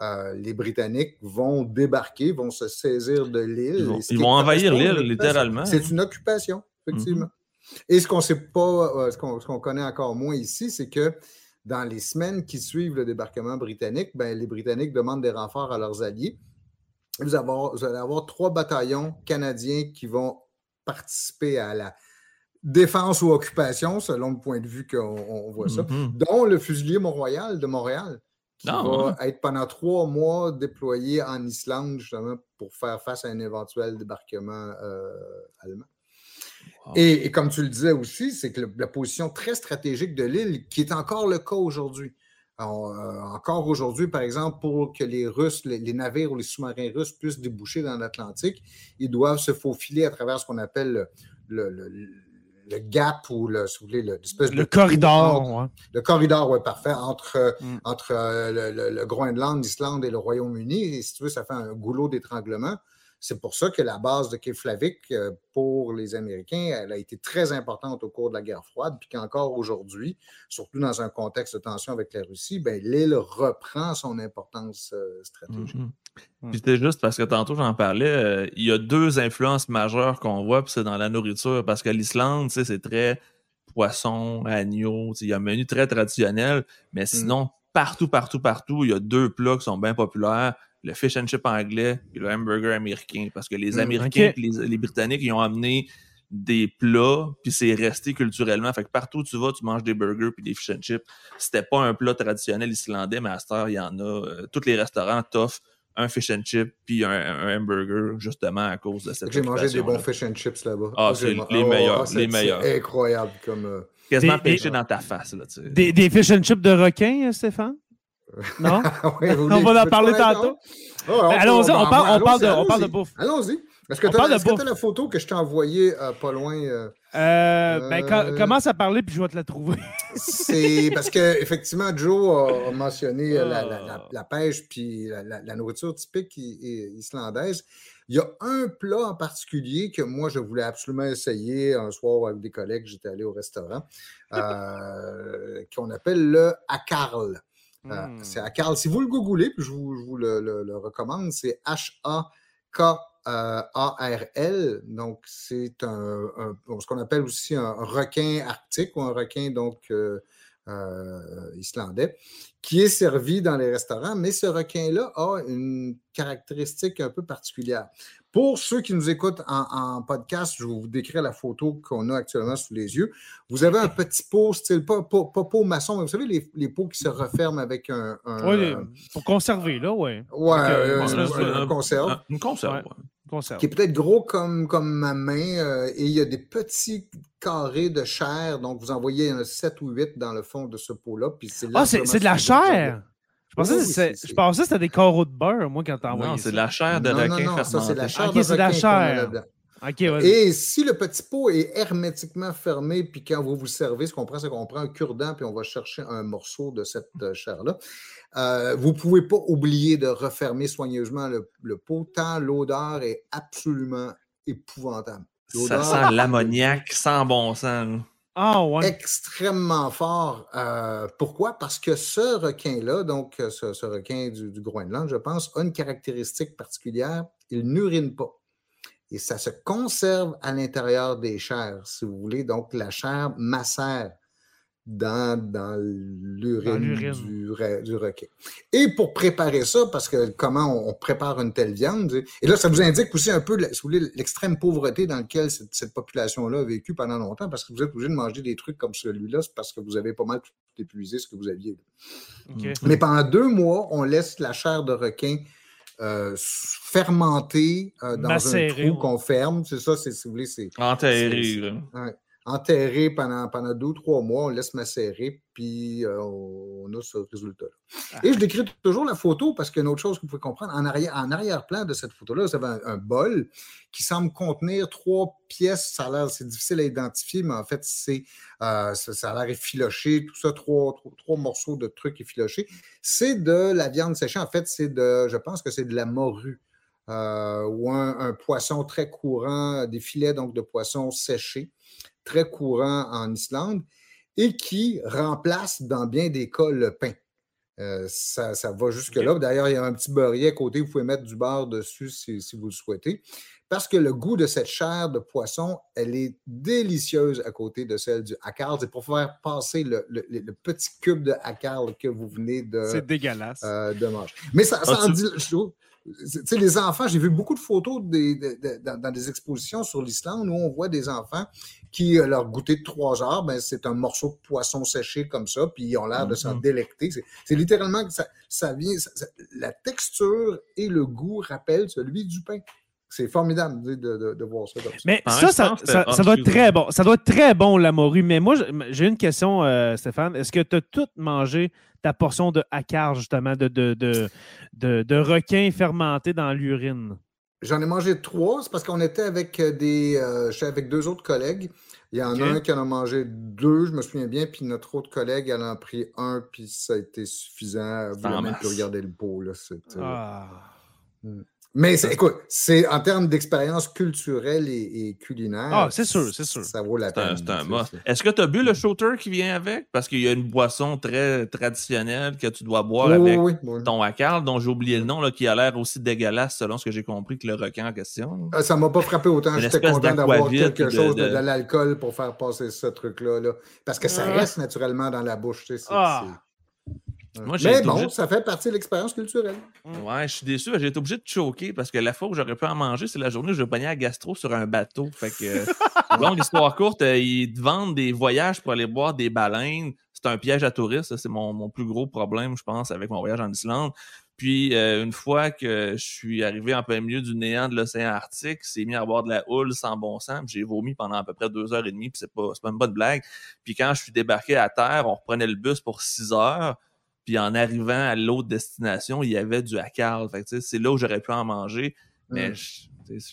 euh, les Britanniques vont débarquer, vont se saisir de l'île. Ils vont, envahir l'île, littéralement. C'est une occupation, effectivement. Mm-hmm. Et ce qu'on sait pas, euh, ce qu'on connaît encore moins ici, c'est que dans les semaines qui suivent le débarquement britannique, ben, les Britanniques demandent des renforts à leurs alliés. Vous, allez avoir trois bataillons canadiens qui vont participer à la défense ou occupation, selon le point de vue qu'on voit ça, mm-hmm. dont le fusilier Mont-Royal de Montréal, qui va être pendant trois mois déployé en Islande, justement, pour faire face à un éventuel débarquement euh, allemand. Et, comme tu le disais aussi, c'est que la position très stratégique de l'île, qui est encore le cas aujourd'hui. Euh, encore aujourd'hui, par exemple, pour que les Russes, les, navires ou les sous-marins russes puissent déboucher dans l'Atlantique, ils doivent se faufiler à travers ce qu'on appelle le, gap ou le, si vous voulez, le, le corridor. Le corridor, oui, parfait, entre, mm. entre euh, le, Groenland, l'Islande et le Royaume-Uni. Et si tu veux, ça fait un goulot d'étranglement. C'est pour ça que la base de Keflavik euh, pour les Américains, elle a été très importante au cours de la guerre froide, puis qu'encore aujourd'hui, surtout dans un contexte de tension avec la Russie, ben, l'île reprend son importance euh, stratégique. Mm-hmm. C'était juste parce que tantôt j'en parlais, euh, il y a deux influences majeures qu'on voit, puis c'est dans la nourriture, parce que l'Islande, c'est très poisson, agneau, il y a un menu très traditionnel, mais mm. sinon, partout, partout, partout, il y a deux plats qui sont bien populaires le fish and chip anglais et le hamburger américain. Parce que les hmm, Américains et les, Britanniques, ils ont amené des plats, puis c'est resté culturellement. Fait que partout où tu vas, tu manges des burgers puis des fish and chips. C'était pas un plat traditionnel islandais, mais à cette heure, il y en a. Euh, tous les restaurants t'offrent un fish and chip puis un, hamburger, justement à cause de cette J'ai mangé des bons fish and chips là-bas. Ah, c'est les meilleurs. Oh, les meilleurs. incroyable comme. Euh, Quasiment pêché dans ta face. Là, des, des fish and chips de requin, euh, Stéphane? Non? (laughs) (laughs) on va en parler tantôt. Allons-y, on, parle, on, parle de, on parle de bouffe. Allons-y. Est-ce que tu as, la photo que je t'ai envoyée euh, pas loin? Euh, euh, ben, commence à parler puis je vais te la trouver. (laughs) c'est parce qu'effectivement, Joe a mentionné la, la, pêche puis la, nourriture typique islandaise. Il y a un plat en particulier que moi, je voulais absolument essayer un soir avec des collègues. J'étais allé au restaurant, qu'on appelle le akarl. Euh, hmm. c'est à Carl. Si vous le googlez, puis je vous, le, recommande, c'est H-A-K-A-R-L. Donc, c'est un, ce qu'on appelle aussi un requin arctique ou un requin donc euh, euh, islandais, qui est servi dans les restaurants, mais ce requin-là a une caractéristique un peu particulière. Pour ceux qui nous écoutent en, podcast, je vais vous décrire la photo qu'on a actuellement sous les yeux. Vous avez un petit pot, style, pas, pot maçon, mais vous savez, les, les, pots qui se referment avec un. oui, pour conserver, là, oui. Ouais, euh, une conserve. Une conserve, qui est peut-être gros comme, comme ma main, euh, et il y a des petits carrés de chair. Donc, vous en voyez 7 ou 8 dans le fond de ce pot-là. Ah, c'est de la chair! Je pensais, que c'était des carreaux de beurre, moi, quand t'as envoyé Non, c'est de la chair de requin non, non, ça, c'est de la chair de requin. la chair. Et si le petit pot est hermétiquement fermé, puis quand vous vous servez, ce qu'on prend, c'est qu'on prend un cure-dent, puis on va chercher un morceau de cette euh, chair-là. Euh, vous ne pouvez pas oublier de refermer soigneusement le, pot, tant l'odeur est absolument épouvantable. Ça sent l'ammoniaque sans bon sens. Ah, ouais. Extrêmement fort. Euh, pourquoi? Parce que ce requin-là, donc ce, requin du, du, Groenland, je pense, a une caractéristique particulière. Il n'urine pas. Et ça se conserve à l'intérieur des chairs, si vous voulez. Donc, la chair macère dans, dans l'urine du, du, requin. Et pour préparer ça, parce que comment on, prépare une telle viande, et là, ça vous indique aussi un peu, si vous voulez, l'extrême pauvreté dans laquelle cette, population-là a vécu pendant longtemps, parce que vous êtes obligé de manger des trucs comme celui-là, c'est parce que vous avez pas mal épuisé ce que vous aviez. Mais pendant deux mois, on laisse la chair de requin euh, fermenté euh, dans un trou qu'on ferme. C'est ça, si vous voulez, c'est. Enterré. Enterré pendant, pendant deux ou trois mois, on laisse macérer, puis euh, on a ce résultat-là. Ah. Et je décris toujours la photo parce qu'il y a une autre chose que vous pouvez comprendre. En, arrière, en arrière-plan de cette photo-là, vous avez un, bol qui semble contenir trois pièces. Ça a l'air, c'est difficile à identifier, mais en fait, c'est, euh, ça, a l'air effiloché, tout ça, trois, trois, morceaux de trucs effilochés. C'est de la viande séchée. En fait, c'est de, je pense que c'est de la morue. Euh, ou un, un, poisson très courant, des filets donc de poissons séchés, très courant en Islande et qui remplace dans bien des cas le pain. Euh, ça, va jusque-là. D'ailleurs, il y a un petit beurrier à côté, vous pouvez mettre du beurre dessus si, vous le souhaitez. Parce que le goût de cette chair de poisson, elle est délicieuse à côté de celle du hackard. C'est pour faire passer le, petit cube de hackard que vous venez de. Euh, de manger. Mais ça, ça en dit, sais, les enfants, j'ai vu beaucoup de photos dans, des expositions sur l'Islande où on voit des enfants qui, euh, leur goûter de trois heures, ben, c'est un morceau de poisson séché comme ça, puis ils ont l'air de s'en mm-hmm. délecter. C'est littéralement que ça, ça vient, la texture et le goût rappellent celui du pain. C'est formidable de, voir ça. Mais ça, ça, ça, doit être très bon. Ça doit être très bon, la morue. Mais moi, j'ai une question, euh, Stéphane. Est-ce que tu as tout mangé ta portion de hackard, justement, de, de, de, de, requin fermenté dans l'urine? J'en ai mangé trois. C'est parce qu'on était avec euh, des. Euh, avec deux autres collègues. Il y en a un qui en a mangé deux, je me souviens bien, puis notre autre collègue, elle en a pris un, puis ça a été suffisant. Vous même plus regarder le pot. Là. Ah. Hmm. Mais écoute, c'est en termes d'expérience culturelle et, culinaire. Ah, c'est sûr, c'est sûr. Ça vaut la peine. C'est un must. Est-ce que tu as bu le shooter qui vient avec? Parce qu'il y a une boisson très traditionnelle que tu dois boire avec ton hackard, dont j'ai oublié le nom, là, qui a l'air aussi dégueulasse selon ce que j'ai compris que le requin en question. Ça ah, ça m'a pas frappé autant. J'étais content d'avoir quelque chose de, l'alcool pour faire passer ce truc-là. Là. Parce que ça reste naturellement dans la bouche. Tu sais, ah. Mais bon, ça fait partie de l'expérience culturelle. Ouais, je suis déçu. J'ai été obligé de choquer parce que la fois où j'aurais pu en manger, c'est la journée où je pognais à gastro sur un bateau. Fait que, (laughs) longue histoire courte, euh, ils te vendent des voyages pour aller boire des baleines. C'est un piège à touristes. C'est mon, plus gros problème, je pense, avec mon voyage en Islande. Puis, euh, une fois que je suis arrivé en plein milieu du néant de l'océan Arctique, c'est mis à boire de la houle sans bon sens. J'ai vomi pendant à peu près deux heures et demie, puis c'est pas, pas une bonne blague. Puis quand je suis débarqué à terre, on reprenait le bus pour six heures. Puis en arrivant à l'autre destination, il y avait du hackard. c'est là où j'aurais pu en manger. Mais je,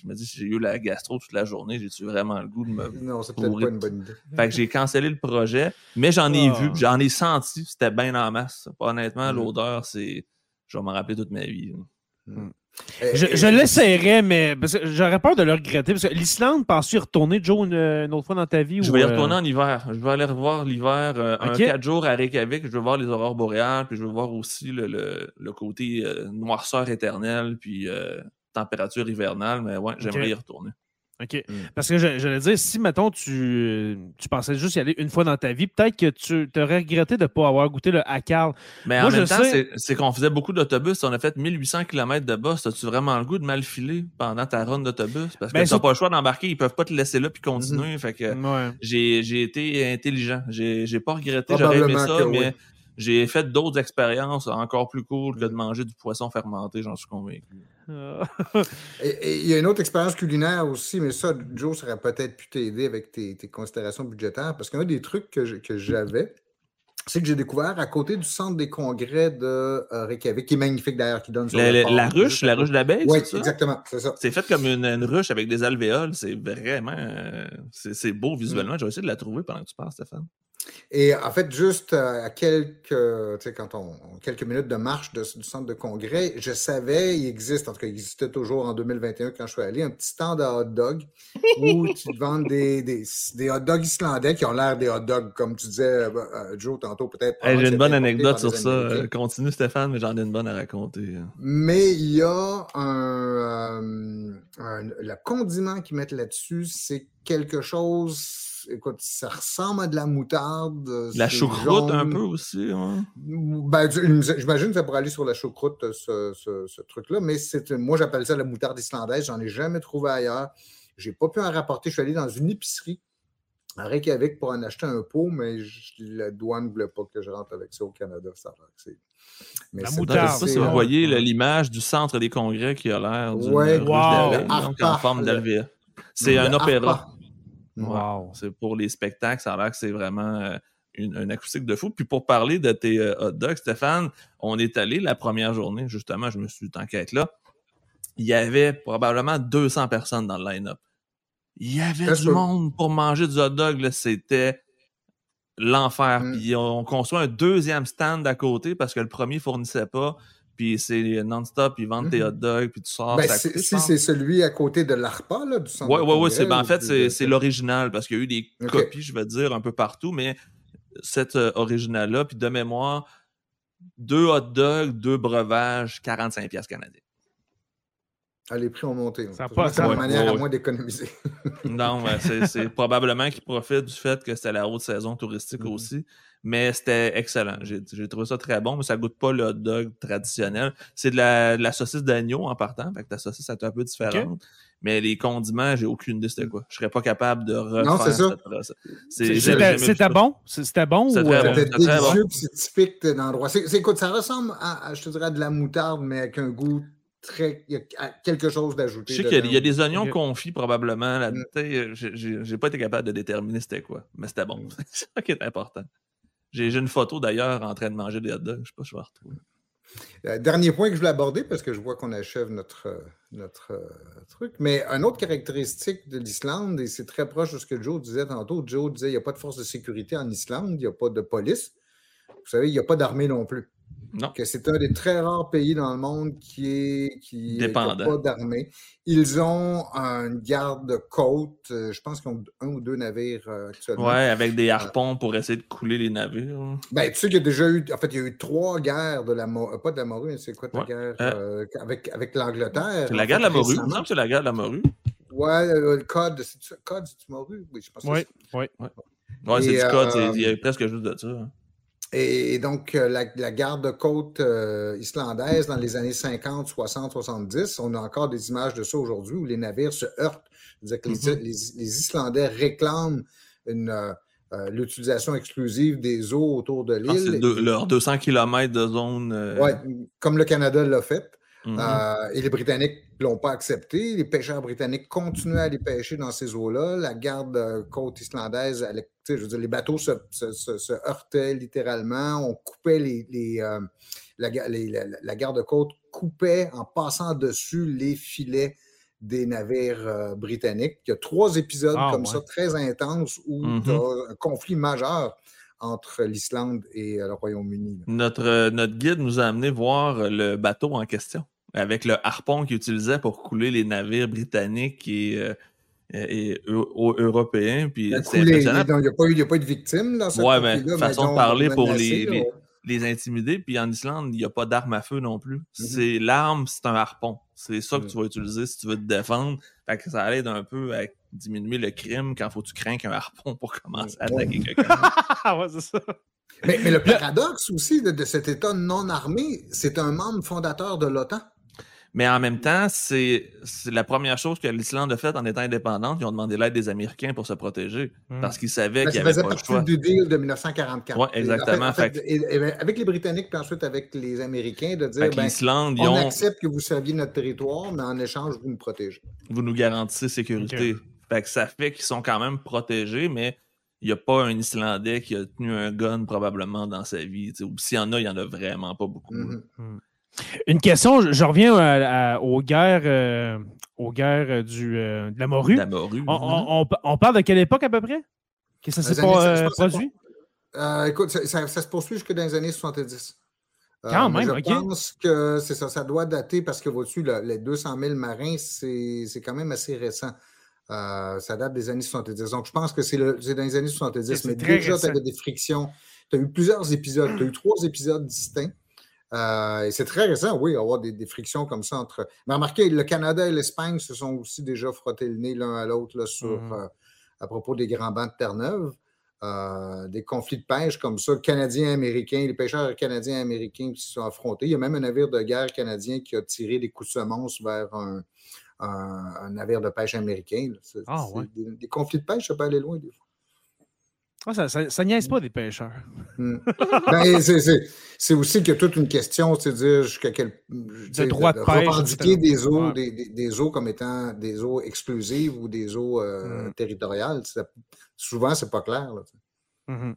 me dis, si j'ai eu la gastro toute la journée, j'ai-tu vraiment le goût de me. (laughs) Non, c'est peut-être pas une bonne idée. Fait que j'ai cancellé le projet, mais j'en ai vu, ah. j'en ai senti, c'était bien en masse. Honnêtement, mm. l'odeur, c'est. Je vais m'en rappeler toute ma vie. Mm. Euh, je, je l'essayerais, mais j'aurais peur de le regretter. Parce que l'Islande, penses-tu y retourner, Joe, une, autre fois dans ta vie? Je vais y euh? retourner en hiver. Je vais aller revoir l'hiver, euh, un quatre jours à Reykjavik. Je veux voir les aurores boréales, puis je veux voir aussi le, le, côté noirceur éternelle, puis température hivernale. Mais ouais, j'aimerais y retourner. OK. Mm. Parce que j'allais dire, si, mettons, tu, tu pensais juste y aller une fois dans ta vie, peut-être que tu aurais regretté de ne pas avoir goûté le Hackard. Mais en même temps, c'est qu'on faisait beaucoup d'autobus. On a fait 1800 km de bus. As-tu vraiment le goût de mal filer pendant ta run d'autobus? Parce que ben, tu n'as pas le choix d'embarquer. Ils peuvent pas te laisser là puis continuer. Mm-hmm. Fait que j'ai été intelligent. J'ai pas regretté. J'aurais aimé ça, mais j'ai fait d'autres expériences encore plus cool que de manger du poisson fermenté, j'en suis convaincu. (laughs) et il y a une autre expérience culinaire aussi, mais ça, Joe, ça aurait peut-être pu t'aider avec tes, considérations budgétaires, parce qu'un des trucs que j'avais, c'est que j'ai découvert à côté du centre des congrès de euh, Reykjavik, qui est magnifique d'ailleurs, qui donne sur La ruche, la ruche d'abeille, Oui, exactement, c'est ça. C'est fait comme une, ruche avec des alvéoles, c'est vraiment... Euh, c'est beau visuellement. Mm. Je vais essayer de la trouver pendant que tu parles, Stéphane. Et en fait, juste euh, à quelques, quand on, quelques minutes de marche du centre de congrès, je savais, il existe, en tout cas, il existait toujours en 2021 quand je suis allé, un petit stand à hot dog (laughs) où tu te vends des, des, des, hot dogs islandais qui ont l'air des hot dogs, comme tu disais, euh, euh, Joe, tantôt peut-être. j'ai une bonne anecdote sur ça. Continue, Stéphane, mais j'en ai une bonne à raconter. Mais il y a un, un le condiment qu'ils mettent là-dessus, c'est quelque chose écoute, ça ressemble à de la moutarde. Euh, la choucroute un peu aussi. Hein? Ben, J'imagine que ça pourrait aller sur la choucroute, euh, ce, truc-là, mais moi j'appelle ça la moutarde islandaise. J'en ai jamais trouvé ailleurs. J'ai pas pu en rapporter. Je suis allé dans une épicerie à Reykjavik pour en acheter un pot, mais la douane ne voulait pas que je rentre avec ça au Canada. Ça, mais la moutarde. Ça, si vous voyez l'image du centre des congrès qui a l'air d'une ouais, en forme d'alvéa. C'est un opéra. Wow. C'est pour les spectacles, ça a l'air que c'est vraiment euh, une, acoustique de fou. Puis pour parler de tes euh, hot dogs, Stéphane, on est allé la première journée, justement, je me suis enquête là. Il y avait probablement 200 personnes dans le line-up. Il y avait du monde pour manger du hot dog, c'était l'enfer. Mm. Puis on construit un deuxième stand à côté parce que le premier fournissait pas puis c'est non-stop, ils vendent tes hot mm-hmm. dogs, puis tu sors. Ben, si c'est celui à côté de l'ARPA, là, du centre. Oui, oui, oui. Ben, en fait, c'est l'original, parce qu'il y a eu des copies, je vais dire, un peu partout, mais cet euh, original-là, puis de mémoire, deux hot dogs, deux breuvages, 45$ canadiens. Ah, les prix ont monté. Ça pas une manière à moins d'économiser. (laughs) non, c'est probablement qu'ils profitent du fait que c'était la haute saison touristique mm-hmm. aussi. Mais c'était excellent. J'ai trouvé ça très bon, mais ça goûte pas le hot dog traditionnel. C'est de la, saucisse d'agneau en partant. Fait que ta saucisse est un peu différente. Mais les condiments, j'ai aucune idée c'était quoi. Je serais pas capable de refaire non, c'est ça. C'était bon? C'était bon? C'était euh, délicieux, c'est typique d'endroit. Écoute, ça ressemble à, je te dirais, à de la moutarde, mais avec un goût Très, il y a quelque chose d'ajouté. Je sais qu'il y, a des oignons confits probablement. Là, mm. J'ai pas été capable de déterminer c'était quoi, mais c'était bon. Mm. (laughs) C'est ça qui est important. J'ai une photo d'ailleurs en train de manger des hot dogs. Je sais pas si je vais retrouver. Euh, dernier point que je voulais aborder, parce que je vois qu'on achève notre, euh, notre euh, truc, mais une autre caractéristique de l'Islande, et c'est très proche de ce que Joe disait tantôt, Joe disait qu'il n'y a pas de force de sécurité en Islande, il n'y a pas de police. Vous savez, il n'y a pas d'armée non plus. Non. Que c'est un des très rares pays dans le monde qui est qui n'a pas d'armée. Ils ont une garde-côte. Euh, je pense qu'ils ont un ou deux navires euh, actuellement. Oui, avec des euh, harpons pour essayer de couler les navires. Ben, tu sais qu'il y a déjà eu. En fait, il y a eu trois guerres de la morue. Pas de la morue, mais c'est quoi ta guerre avec, avec l'Angleterre? C'est la guerre de la morue. Il me semble que c'est la guerre de la morue. Ouais, le code. C'est code, c'est morue? Oui, je pense oui, oui. Oui, ouais, c'est du code. Il y a presque juste de ça. Hein. Et, donc, euh, la, garde-côte euh, islandaise dans les années 50, 60, 70, on a encore des images de ça aujourd'hui où les navires se heurtent. C'est-à-dire que les, mm-hmm. Islandais réclament euh, l'utilisation exclusive des eaux autour de ah, l'île. Ah, leurs 200 km de zone. Oui, comme le Canada l'a fait. Mm-hmm. et les Britanniques ne l'ont pas accepté. Les pêcheurs britanniques continuaient à aller pêcher dans ces eaux-là. La islandaise allait je veux dire, les bateaux se, heurtaient littéralement. On coupait les, euh, la, garde-côte coupait en passant dessus les filets des navires euh, britanniques. Il y a trois épisodes ah, comme ça très intenses où il y a un conflit majeur entre l'Islande et euh, le Royaume-Uni. Notre, notre guide nous a amené voir le bateau en question avec le harpon qu'il utilisait pour couler les navires britanniques et et, européens. Puis c'est impressionnant. Il n'y a, pas eu de victimes dans ce Ouais, mais façon de parler pour les, les, intimider. Puis en Islande, il n'y a pas d'arme à feu non plus. Mm-hmm. C'est l'arme, c'est un harpon. C'est ça que mm. tu vas utiliser si tu veux te défendre. Fait que ça aide un peu à diminuer le crime quand faut que tu crains qu'un harpon pour commencer à attaquer quelqu'un. (laughs) ouais, c'est ça. Mais, mais, le paradoxe aussi de, de cet État non armé, c'est un membre fondateur de l'OTAN. Mais en même temps, c'est la première chose que l'Islande a faite en étant indépendante. Ils ont demandé l'aide des Américains pour se protéger hmm. parce qu'ils savaient qu'il y avait pas le choix. du deal de 1944. Oui, exactement. avec les Britanniques, puis ensuite avec les Américains, de dire ben, on accepte que vous serviez notre territoire, mais en échange, vous nous protégez. Vous nous garantissez sécurité. Fait que ça fait qu'ils sont quand même protégés, mais il n'y a pas un Islandais qui a tenu un gun probablement dans sa vie. Ou s'il y en a, il n'y en a vraiment pas beaucoup. Mm-hmm. Hmm. Une question, je, reviens aux guerres, aux guerres euh, du, euh, de la morue. on, parle de quelle époque à peu près? Que ça s'est produit? écoute, ça, se poursuit jusque dans les années 70. Quand même, je pense que c'est ça, ça doit dater parce que vois-tu, les 200 000 marins, c'est quand même assez récent. Euh, ça date des années 70. Donc, je pense que c'est dans les années 70. Mais déjà, tu avais des frictions. Tu as eu plusieurs épisodes. Tu as eu trois épisodes distincts. Euh, et c'est très récent, oui, avoir des, frictions comme ça entre. Mais remarquez, le Canada et l'Espagne se sont aussi déjà frottés le nez l'un à l'autre sur mmh. euh, à propos des grands bancs de Terre-Neuve. des conflits de pêche comme ça, Canadiens, Américains, les pêcheurs canadiens et américains qui se sont affrontés. Il y a même un navire de guerre canadien qui a tiré des coups de semonce vers un, un, navire de pêche américain. Ah, des, conflits de pêche, ça peut aller loin des fois. Ah, ça, ça, niaise pas des pêcheurs. Hmm. Ben, c'est aussi qu'il y a toute une question, c'est dire jusqu'à quel de droit de, pêche, revendiquer des eaux, des, des, eaux comme étant des eaux exclusives ou des eaux euh, hmm. territoriales. souvent, c'est pas clair. Là, mm-hmm.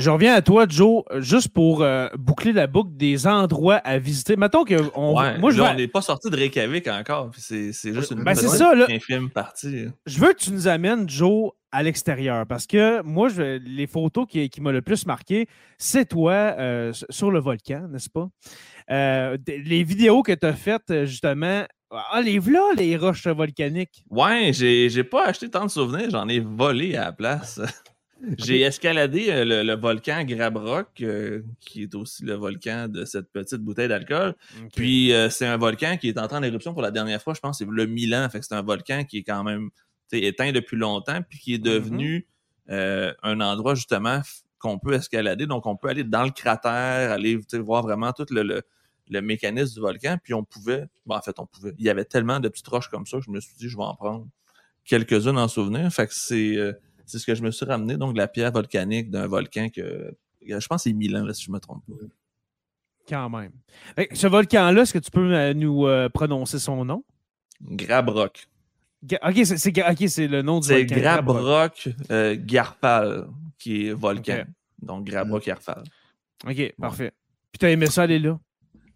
Je reviens à toi, Joe, juste pour euh, boucler la boucle des endroits à visiter. Mettons que on, moi, je on n'est pas sorti de Reykjavik encore. C'est juste une ben, ça, infime partie. Je veux que tu nous amènes, Joe, à l'extérieur parce que moi, je, les photos qui, qui m'ont le plus marqué, c'est toi euh, sur le volcan, n'est-ce pas? Euh, les vidéos que tu as faites, justement, ah, les là, les roches volcaniques. Ouais, j'ai pas acheté tant de souvenirs, j'en ai volé à la place. (laughs) J'ai escaladé euh, le, volcan Grabrock, euh, qui est aussi le volcan de cette petite bouteille d'alcool. Puis euh, c'est un volcan qui est entré en éruption pour la dernière fois, je pense, c'est le Milan. Fait que c'est un volcan qui est quand même éteint depuis longtemps, puis qui est mm-hmm. devenu un endroit justement qu'on peut escalader. Donc on peut aller dans le cratère, aller voir vraiment tout le, mécanisme du volcan. Puis on pouvait, bon, en fait, on pouvait. Il y avait tellement de petites roches comme ça que je me suis dit, je vais en prendre quelques-unes en souvenir. Fait que c'est c'est ce que je me suis ramené, donc la pierre volcanique d'un volcan que je pense que c'est Milan, là, si je ne me trompe pas. Quand même. Ce volcan-là, est-ce que tu peux euh, nous euh, prononcer son nom? Grabrock. ok, c'est le nom du volcan. C'est Grabrock euh, Garfal, qui est volcan. Donc Grabrock Garfal. OK, parfait. Puis tu as aimé ça aller là?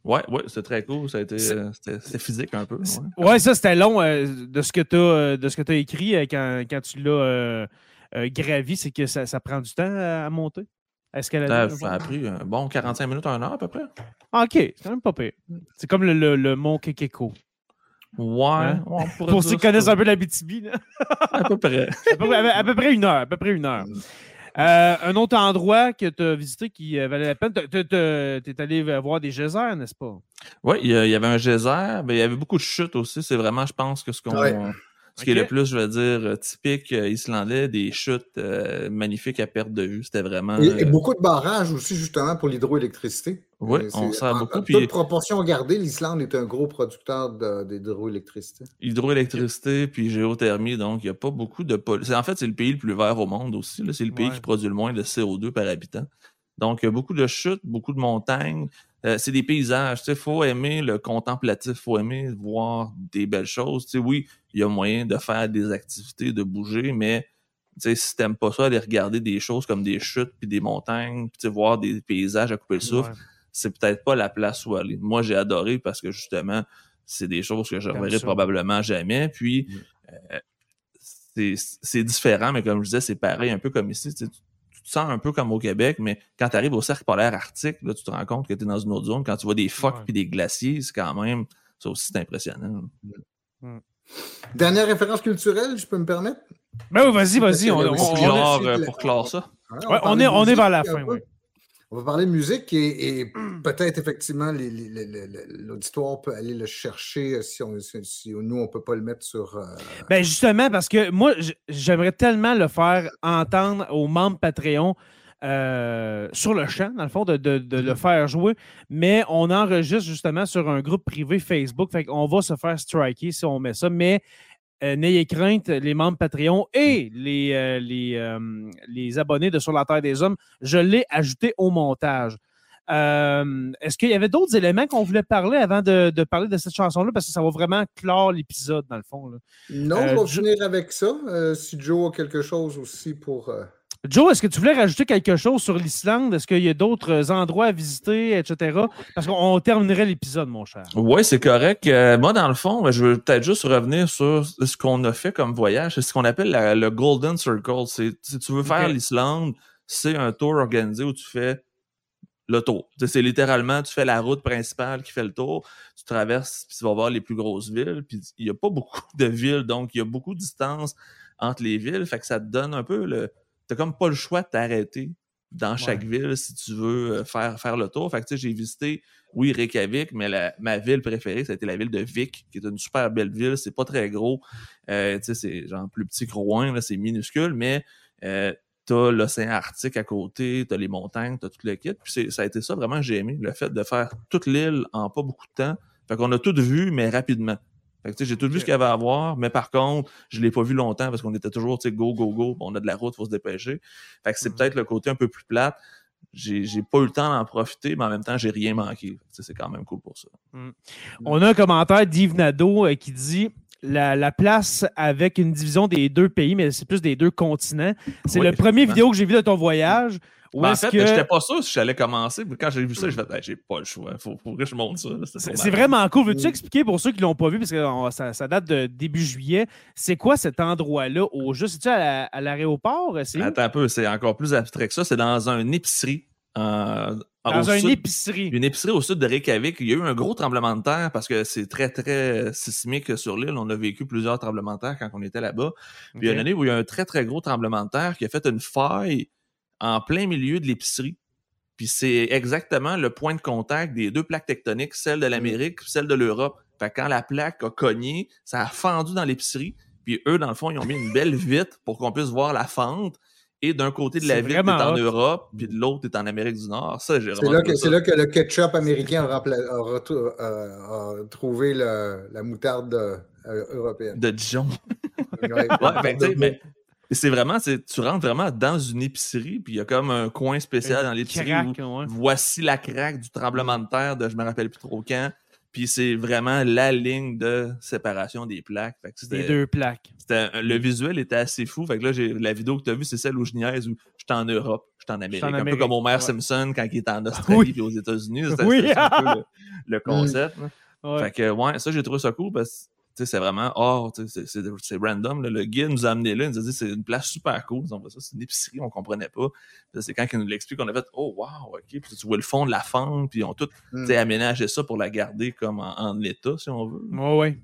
Oui, ouais, c'était très cool. Ça a été, c'était physique un peu. Ouais, ouais ça, c'était long de ce que tu as, écrit quand, quand tu l'as euh, gravi, c'est que ça, prend du temps à, monter? Est-ce qu'elle a, ça, a pris un bon 45 minutes, un heure à peu près. Ah, OK, c'est quand même pas pire. C'est comme le, le, mont Kekeko. Ouais. Hein? Pour ceux qui connaissent un peu la BTB. à peu près. (laughs) à, peu, près une heure. À peu près une heure. Euh, un autre endroit que tu as visité qui euh, valait la peine, tu es allé voir des geysers, n'est-ce pas? Oui, il y, avait un geyser, mais il y avait beaucoup de chutes aussi. C'est vraiment, je pense, que ce qu'on ce qui est le plus, je veux dire, euh, typique euh, islandais, des chutes euh, magnifiques à perte de vue. C'était vraiment. Et, beaucoup de barrages aussi, justement, pour l'hydroélectricité. Oui, on sert beaucoup. En toute proportion gardée, l'Islande est un gros producteur d'hydroélectricité. Hydroélectricité, puis géothermie, donc il n'y a pas beaucoup de. En fait, c'est le pays le plus vert au monde aussi. C'est le pays qui produit le moins de CO2 par habitant. Donc, il y a beaucoup de chutes, beaucoup de montagnes. Euh, c'est des paysages. Il faut aimer le contemplatif, il faut aimer voir des belles choses. sais, oui, il y a moyen de faire des activités, de bouger, mais si t'aimes pas ça, aller regarder des choses comme des chutes puis des montagnes, puis voir des paysages à couper le souffle, c'est peut-être pas la place où aller. Moi, j'ai adoré parce que justement, c'est des choses que je reverrai probablement jamais. Puis, euh, c'est différent, mais comme je disais, c'est pareil, un peu comme ici tu te sens un peu comme au Québec, mais quand tu arrives au cercle polaire arctique, là, tu te rends compte que tu es dans une autre zone. Quand tu vois des phoques et des glaciers, c'est quand même, ça aussi, c'est impressionnant. Dernière référence culturelle, je peux me permettre? Ben oui, vas-y, vas-y. On, on, on, euh, pour clore ça. on, est, on est vers la fin, oui. On va parler de musique et, (clears throat) peut-être effectivement l'auditoire peut aller le chercher si, nous, on ne peut pas le mettre sur. Euh, ben justement, parce que moi, j'aimerais tellement le faire entendre aux membres Patreon. euh, sur le champ, dans le fond, de, le mm-hmm. faire jouer, mais on enregistre justement sur un groupe privé Facebook. Fait qu'on va se faire striker si on met ça, mais euh, n'ayez crainte, les membres Patreon et les, euh, les, les, abonnés de Sur la Terre des Hommes, je l'ai ajouté au montage. Est-ce qu'il y avait d'autres éléments qu'on voulait parler avant de, parler de cette chanson-là? Parce que ça va vraiment clore l'épisode, dans le fond. Non, on va finir avec ça. si Joe a quelque chose aussi pour. Joe, est-ce que tu voulais rajouter quelque chose sur l'Islande? Est-ce qu'il y a d'autres endroits à visiter, etc.? Parce qu'on terminerait l'épisode, mon cher. Oui, c'est correct. Euh, moi, dans le fond, je veux peut-être juste revenir sur ce qu'on a fait comme voyage. C'est ce qu'on appelle le Golden Circle. Si tu veux faire l'Islande, c'est un tour organisé où tu fais le tour. C'est littéralement, tu fais la route principale qui fait le tour, tu traverses, puis tu vas voir les plus grosses villes, puis il n'y a pas beaucoup de villes, donc il y a beaucoup de distance entre les villes, fait que ça te donne un peu le, t'as comme pas le choix de t'arrêter dans chaque ville si tu veux euh, faire, faire le tour. Fait que, tu sais, j'ai visité, oui, Reykjavik, mais ma ville préférée, ça a été la ville de Vic, qui est une super belle ville. C'est pas très gros. Euh, tu sais, c'est genre plus petit que Rouen, c'est minuscule, mais euh, t'as l'océan Arctique à côté, t'as les montagnes, t'as tout le kit. Puis ça a été ça vraiment j'ai aimé, le fait de faire toute l'île en pas beaucoup de temps. Fait qu'on a tout vu, mais rapidement j'ai tout vu ce qu'il y avait à voir, mais par contre, je l'ai pas vu longtemps parce qu'on était toujours, tu sais, go, go, go, on a de la route, faut se dépêcher. Fait que c'est mm. peut-être le côté un peu plus plate. J'ai, pas eu le temps d'en profiter, mais en même temps, j'ai rien manqué. C'est quand même cool pour ça. Mm. On a un commentaire d'Yves Nadeau euh, qui dit la, place avec une division des deux pays, mais c'est plus des deux continents. C'est le premier vidéo que j'ai vu de ton voyage. Ben, en fait, que... j'étais pas sûr si j'allais commencer. Mais quand j'ai vu ça, j'ai fait, ben, j'ai pas le choix. Faut, faut que je monte ça. C'est vraiment cool. Veux-tu expliquer pour ceux qui l'ont pas vu, parce que ça, date de début juillet, c'est quoi cet endroit-là au juste? C'est-tu à l'aéroport? Attends un peu, c'est encore plus abstrait que ça. C'est dans une épicerie. dans une épicerie. Une épicerie au sud de Reykjavik. Il y a eu un gros tremblement de terre parce que c'est très, très sismique sur l'île. On a vécu plusieurs tremblements de terre quand on était là-bas. Puis il y a une année où il y a eu un très, très gros tremblement de terre qui a fait une faille en plein milieu de l'épicerie. Puis c'est exactement le point de contact des deux plaques tectoniques, celle de l'Amérique, celle de l'Europe. Fait quand la plaque a cogné, ça a fendu dans l'épicerie. Puis eux, dans le fond, ils ont mis une belle vitre pour qu'on puisse voir la fente. Et d'un côté de la vitre, est en Europe, puis de l'autre, est en Amérique du Nord. Ça, j'ai C'est là, que, là que le ketchup américain a, euh, trouvé la moutarde euh, européenne. De Dijon. ouais, ben, mais c'est vraiment, tu rentres vraiment dans une épicerie, puis il y a comme un coin spécial dans l'épicerie voici la craque du tremblement de terre de je me rappelle plus trop quand. Puis c'est vraiment la ligne de séparation des plaques. des deux plaques. Le visuel était assez fou. Fait que là, la vidéo que tu as vue, c'est celle où je niaise où je suis en Europe, je suis en Amérique. Un peu comme Homer Simpson quand il est en (laughs) Australie et aux États-Unis. C'est un peu le, (laughs) concept. Fait que ouais, ça j'ai trouvé ça cool parce c'est vraiment, oh, c'est random. Le guide nous a amené là, il nous a dit c'est une place super cool. On ça, c'est une épicerie, on comprenait pas. C'est quand il nous l'explique qu'on a fait, oh, wow, ok. Puis tu vois le fond de la fente, puis ils ont tout mm. aménagé ça pour la garder comme en, état, si on veut. Oui, oui.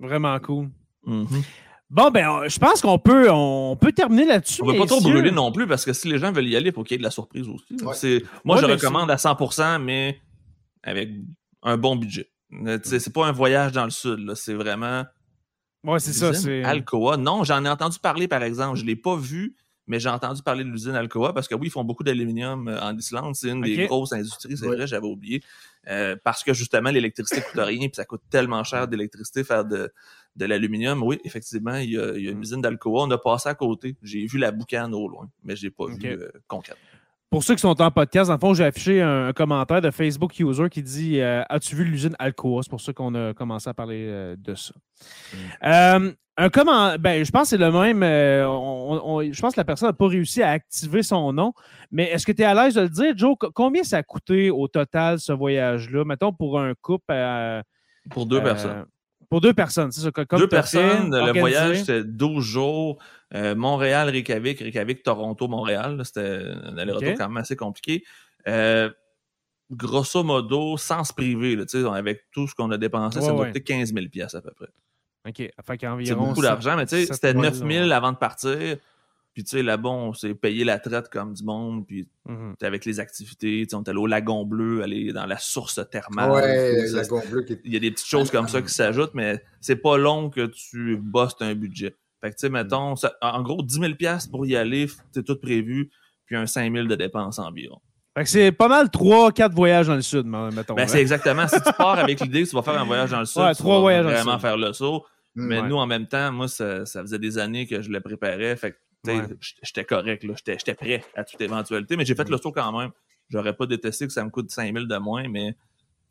Vraiment cool. Mm-hmm. Bon, ben, je pense qu'on peut, on peut terminer là-dessus. On ne va pas trop brûler non plus parce que si les gens veulent y aller, il faut qu'il y ait de la surprise aussi. Moi, je recommande à 100%, mais avec un bon budget. C'est pas un voyage dans le sud, c'est vraiment. Ouais, c'est ça. Alcoa. Non, j'en ai entendu parler, par exemple. Je l'ai pas vu, mais j'ai entendu parler de l'usine Alcoa parce que oui, ils font beaucoup d'aluminium euh, en Islande. C'est une des grosses industries, c'est vrai, j'avais oublié. Euh, parce que justement, l'électricité coûte rien, puis ça coûte tellement cher d'électricité faire de, de l'aluminium. Oui, effectivement, il y, a, une usine d'Alcoa. On a passé à côté. J'ai vu la boucane au loin, mais je n'ai pas vu euh, concrètement. Pour ceux qui sont en podcast, dans le fond, j'ai affiché un, commentaire de Facebook User qui dit euh, As-tu vu l'usine Alcoa C'est pour ça qu'on a commencé à parler euh, de ça. Mm. Euh, un comment, ben, je pense que c'est le même. je pense que la personne n'a pas réussi à activer son nom. Mais est-ce que tu es à l'aise de le dire, Joe? Combien ça a coûté au total ce voyage-là? Mettons pour un couple. pour deux personnes. Pour deux personnes, c'est ça. Comme deux personnes, le voyage, c'était 12 jours. Euh, Montréal, Reykjavik, Reykjavik, Toronto, Montréal. C'était un aller-retour quand même assez compliqué. Euh, grosso modo, sans se priver, là, avec tout ce qu'on a dépensé, ça m'a coûté 15 000 à peu près. OK. Fait c'est beaucoup d'argent, mais c'était 9 000 avant de partir. Puis, tu sais, là-bas, on s'est payé la traite comme du monde. Puis, mm-hmm. avec les activités, on est allé au Lagon Bleu, aller dans la source thermale. Ouais, le Lagon Bleu. Il y a des petites choses comme ça qui s'ajoutent, mais c'est pas long que tu bosses un budget. Fait que, tu sais, mettons, en gros, 10 000 pour y aller, c'est tout prévu. Puis un 5000 de dépenses environ. c'est pas mal 3-4 voyages dans le sud, mettons. Ben, c'est exactement. si tu (laughs) pars avec l'idée que tu vas faire un voyage dans le sud, tu vas vraiment faire le saut. Mm, Mais nous, en même temps, moi, ça, faisait des années que je le préparais. Fait j'étais correct, j'étais prêt à toute éventualité. Mais j'ai fait le saut quand même. J'aurais pas détesté que ça me coûte 5000 de moins, mais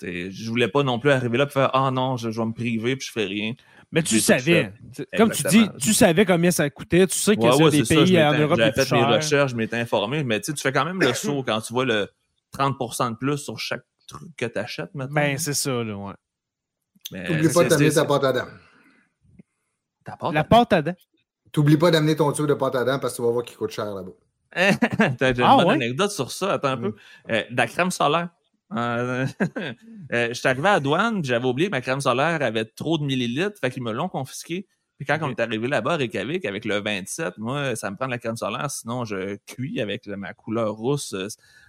je voulais pas non plus arriver là et faire Ah non, je, vais me priver puis je fais rien. Mais tu savais. Comme tu dis, tu savais combien ça coûtait. Tu sais qu'il y a des pays en Europe J'avais fait mes recherches, je m'étais informé. Mais tu fais quand même le saut (coughs) quand tu vois le 30 de plus sur chaque truc que tu achètes maintenant. Ben, c'est ça, là, ouais. N'oublie pas d'amener ta pâte à dents. La pâte à dents? T'oublies pas d'amener ton tube de pâte à dents parce que tu vas voir qu'il coûte cher là-bas. (laughs) T'as une ah, bonne anecdote sur ça. Attends un peu. Euh, de la crème solaire. Euh, (laughs) euh, je suis arrivé à la douane, j'avais oublié que ma crème solaire avait trop de millilitres, fait qu'ils me l'ont confisqué. Puis quand on est arrivé là-bas à Reykjavik avec le 27, moi, ça me prend de la crème solaire, sinon je cuis avec ma couleur rousse.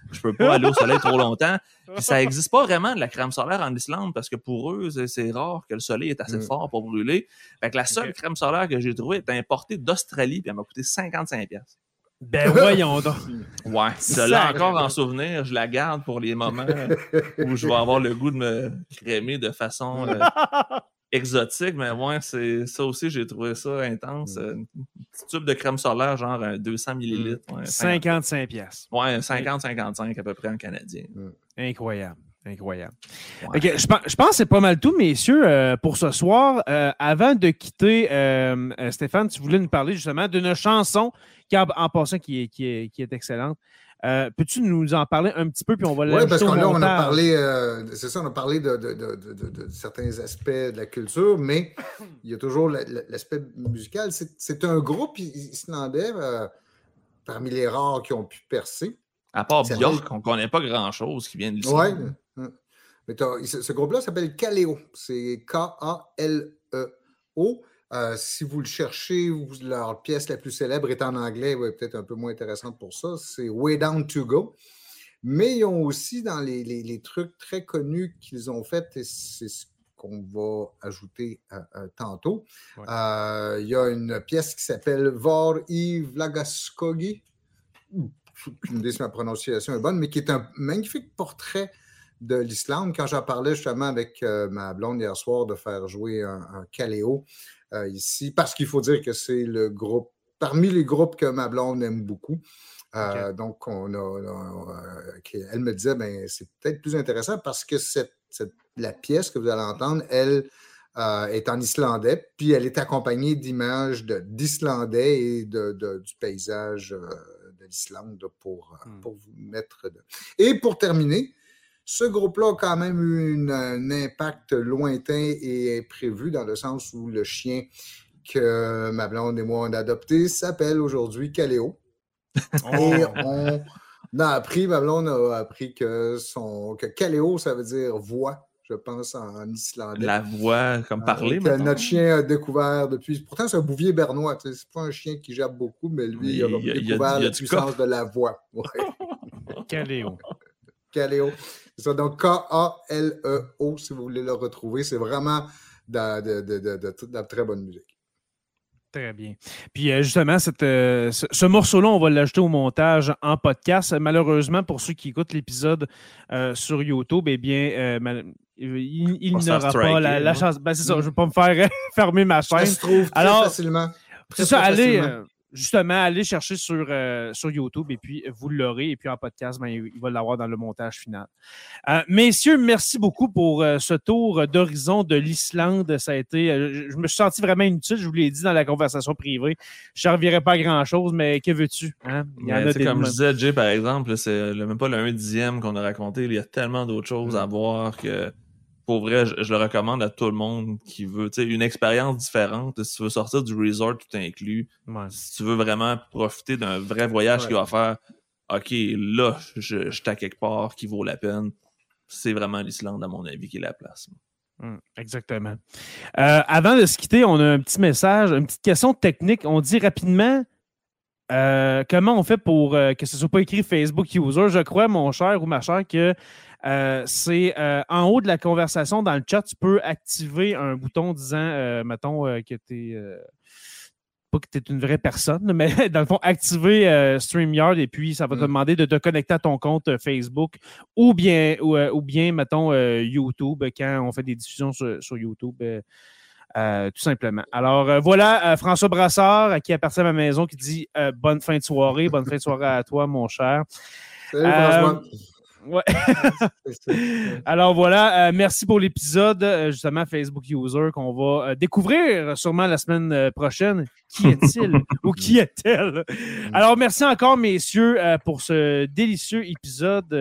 Je peux pas aller au soleil trop longtemps. Puis ça n'existe pas vraiment de la crème solaire en Islande parce que pour eux, c'est rare que le soleil est assez mm. fort pour brûler. Fait que la seule crème solaire que j'ai trouvée est importée d'Australie, puis elle m'a coûté 55 ben voyons donc. (laughs) Ouais, celle-là encore en souvenir, je la garde pour les moments où je vais avoir le goût de me crémer de façon euh, (laughs) exotique, mais ouais, c'est ça aussi, j'ai trouvé ça intense. Un petit tube de crème solaire, genre 200 ml. 55 pièces. Ouais, 50-55 à peu près en canadien. Incroyable. Incroyable. je, pense que c'est pas mal tout, messieurs, euh, pour ce soir. Euh, avant de quitter, Stéphane, tu voulais nous parler justement d'une chanson en, passant, qui est, qui est, excellente. Euh, peux-tu nous en parler un petit peu, puis on va Oui, parce qu'on on a parlé, euh, c'est ça, on a parlé de, certains aspects de la culture, mais il y a toujours l'aspect musical. C'est un groupe islandais euh, parmi les rares qui ont pu percer. À part Björk, on ne connaît pas grand-chose qui vient de l'Islande. Oui. Mais ce groupe-là s'appelle Kaleo. C'est K-A-L-E-O. Euh, si vous le cherchez, leur pièce la plus célèbre est en anglais, peut-être un peu moins intéressante pour ça, c'est Way Down to Go. Mais ils ont aussi dans les, trucs très connus qu'ils ont fait, et c'est ce qu'on va ajouter euh, euh, tantôt, il y a une pièce qui s'appelle Vor i Vlagaskogi. Aucune idée si ma prononciation est bonne, mais qui est un magnifique portrait de l'Islande. Quand j'en parlais justement avec ma blonde hier soir de faire jouer un, un caléo, euh, ici, parce qu'il faut dire que c'est le groupe, parmi les groupes que ma blonde aime beaucoup. Euh, donc, on a, euh, elle me disait, ben, c'est peut-être plus intéressant parce que cette, la pièce que vous allez entendre, elle est en islandais, puis elle est accompagnée d'images d'islandais et de, du paysage de l'Islande pour, hmm. pour vous mettre. De... Et pour terminer, ce groupe-là a quand même eu un impact lointain et imprévu dans le sens où le chien que ma blonde et moi on a adopté s'appelle aujourd'hui Caléo. (laughs) Et oh. on a appris, ma blonde a appris que son que Caléo, ça veut dire voix, je pense, en islandais. La voix, comme euh, parler. que notre chien a découvert depuis. Pourtant, c'est un bouvier bernois. C'est pas un chien qui jappe beaucoup, mais lui, il, a, découvert la puissance de la voix. (laughs) Caléo. C'est donc K-A-L-E-O, si vous voulez le retrouver. C'est vraiment de, la très bonne musique. Très bien. Puis euh, justement, euh, ce, morceau-là, on va l'ajouter au montage en podcast. Malheureusement, pour ceux qui écoutent l'épisode euh, sur YouTube, eh bien, il, n'aura pas la, chance. Ben, c'est ça, je ne vais pas me faire (laughs) fermer ma chaîne. Ça se trouve très Alors, facilement. C'est ça, allez justement, allez chercher sur, euh, sur YouTube et puis vous l'aurez. Et puis en podcast, ben, il va l'avoir dans le montage final. Euh, messieurs, merci beaucoup pour euh, ce tour d'horizon de l'Islande. Ça a été, je me suis senti vraiment inutile. Je vous l'ai dit dans la conversation privée. Je ne reviendrai pas à grand-chose, mais que veux-tu? Hein? comme je disais, Jay, par exemple, c'est même pas le 1 dixième qu'on a raconté. Il y a tellement d'autres choses mm. à voir que pour vrai, je, le recommande à tout le monde qui veut une expérience différente. Si tu veux sortir du resort tout inclus, si tu veux vraiment profiter d'un vrai voyage qui va faire OK, là, je, je à quelque part qui vaut la peine. C'est vraiment l'Islande, à mon avis, qui est la place. Hum, exactement. Euh, avant de se quitter, on a un petit message, une petite question technique. On dit rapidement euh, comment on fait pour euh, que ce ne soit pas écrit Facebook User. Je crois, mon cher ou ma chère, que euh, c'est euh, en haut de la conversation dans le chat, tu peux activer un bouton disant, euh, mettons, que tu es pas que tu es une vraie personne, mais (laughs) dans le fond, activer euh, StreamYard et puis ça va te mm. demander de te connecter à ton compte Facebook ou bien, ou, bien mettons, YouTube quand on fait des diffusions sur, YouTube. tout simplement. Alors voilà, François Brassard, qui appartient à ma maison, qui dit bonne fin de soirée, bonne fin de soirée à toi, mon cher. Salut, François. Ouais. (laughs) (laughs) Alors voilà, euh, merci pour l'épisode, euh, justement, Facebook User, qu'on va euh, découvrir sûrement la semaine prochaine. Qui (laughs) est-il ou qui est-elle? Alors merci encore, messieurs, pour ce délicieux épisode,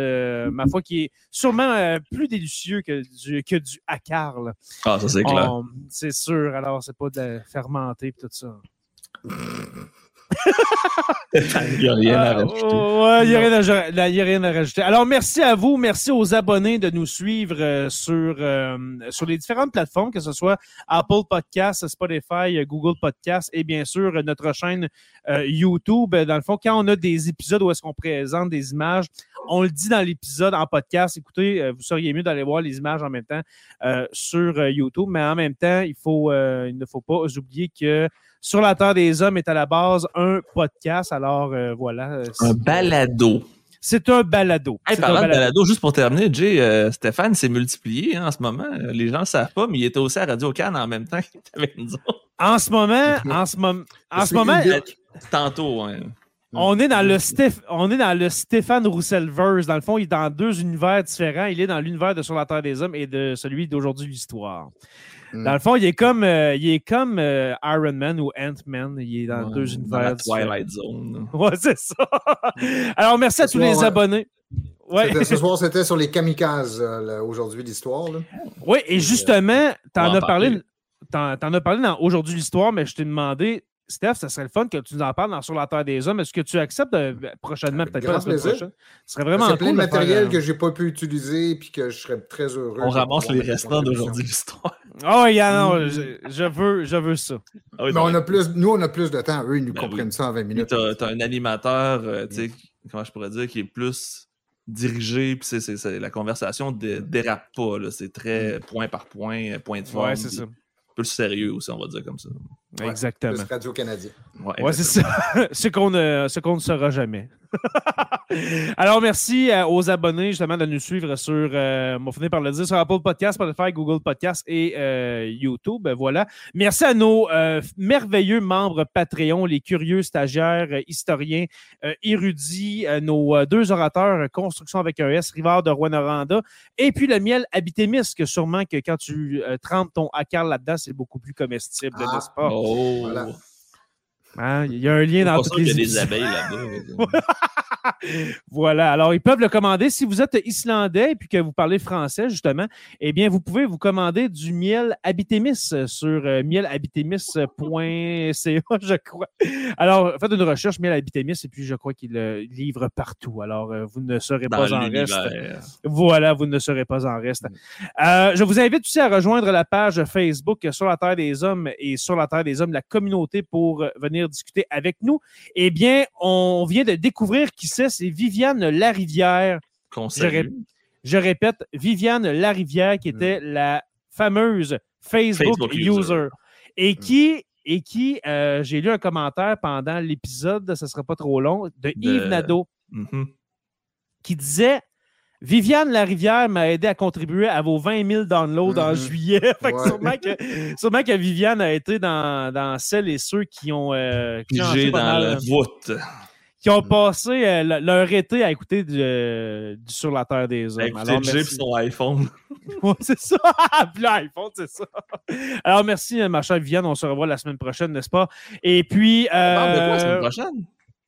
ma foi, qui est sûrement plus délicieux que du, que du Hakarl. Ah, ça c'est clair. c'est sûr, alors c'est pas de fermenter et tout ça. (laughs) il n'y a rien à rajouter. il n'y a, rien à rajouter. Alors, merci à vous. Merci aux abonnés de nous suivre euh, sur, euh, sur les différentes plateformes, que ce soit Apple Podcasts, Spotify, Google Podcasts et bien sûr notre chaîne euh, YouTube. Dans le fond, quand on a des épisodes où est-ce qu'on présente des images, on le dit dans l'épisode en podcast. Écoutez, vous seriez mieux d'aller voir les images en même temps sur YouTube, mais en même temps, il, faut, il ne faut pas oublier que sur la Terre des Hommes est à la base un podcast. Alors euh, voilà. Euh, un balado. C'est un balado. Hey, parlant de balado, juste pour terminer, Jay, euh, Stéphane s'est multiplié hein, en ce moment. Les gens ne savent pas, mais il était aussi à Radio Cannes en même temps qu'il était avec nous En ce moment, en ce, moment, en ce moment. Tantôt, hein. On est dans le on est dans le Stéphane Rousselverse. Dans le fond, il est dans deux univers différents. Il est dans l'univers de Sur la Terre des Hommes et de celui d'aujourd'hui l'histoire. Dans le fond, il est comme, euh, il est comme euh, Iron Man ou Ant-Man. Il est dans deux univers. Dans la Twilight Zone. (laughs) Ouais, c'est ça. Alors, merci à tous les abonnés. Ouais. Ce (laughs) soir, c'était sur les kamikazes euh, aujourd'hui l'histoire. Oui, et justement, tu en, as parlé, en, as parlé dans aujourd'hui l'histoire, mais je t'ai demandé, Steph, ça serait le fun que tu nous en parles dans Sur la Terre des Hommes. Est-ce que tu acceptes ben, prochainement, peut-être pas la semaine prochaine? Ce serait vraiment C'est plein de matériel que je n'ai pas pu utiliser et que je serais très heureux. On ramasse les restants d'aujourd'hui l'histoire. Oh, yeah, non, je, veux, je veux ça. Ah Mais on a plus, nous, on a plus de temps. Eux, ils nous ben comprennent ça en 20 minutes. Tu as, un animateur, euh, tu sais, comment je pourrais dire, qui est plus dirigé, puis c'est, la conversation ne dérape pas. C'est très mm. point par point, point de forme. Ouais, c'est ça. Plus sérieux aussi, on va dire comme ça. Exactement. Radio-Canadien. Ouais, c'est ça. (laughs) ce qu'on ne, ce qu'on ne saura jamais. (laughs) Alors, merci euh, aux abonnés justement de nous suivre sur, euh, on va finir par le dire, sur Apple Podcast, Spotify, Google Podcast et euh, YouTube. Voilà. Merci à nos merveilleux membres Patreon, les curieux stagiaires, historiens, érudits, nos deux orateurs, Construction avec un S, Rivard de Rouen-Noranda, et puis le miel Habitémis, que sûrement que quand tu trempes ton hacker là-dedans, c'est beaucoup plus comestible, ah. n'est-ce pas? Oh! Hein, il y a un lien dans toutes les Il y a des abeilles là-bas. (laughs) voilà. Alors, ils peuvent le commander. Si vous êtes islandais et que vous parlez français, justement, eh bien, vous pouvez vous commander du miel Habitémis sur euh, mielhabitémis.ca, je crois. Alors, faites une recherche miel Habitémis et puis je crois qu'il le livre partout. Alors, euh, vous ne serez pas en reste. Voilà, vous ne serez pas en reste. Euh, je vous invite aussi à rejoindre la page Facebook sur la Terre des Hommes et sur la Terre des Hommes, la communauté pour venir discuter avec nous. Eh bien, on vient de découvrir qui c'est Viviane Larivière. Je, je, répète, Viviane Larivière, qui était mm. la fameuse Facebook, user. et mm. qui, et qui euh, j'ai lu un commentaire pendant l'épisode, ce ne sera pas trop long, de, Yves Nadeau, mm-hmm. qui disait Viviane Larivière m'a aidé à contribuer à vos 20 000 downloads en mm-hmm. juillet. (laughs) (laughs) sûrement, que, Viviane a été dans, celles et ceux qui ont. Euh, dans la voûte qui ont passé euh, leur été à écouter du, Sur la Terre des Hommes. Alors, merci. son iPhone. (laughs) c'est ça. l'iPhone, c'est ça. Alors, merci, euh, ma chère Viviane. On se revoit la semaine prochaine, n'est-ce pas? Et puis. Euh, on de quoi la semaine prochaine?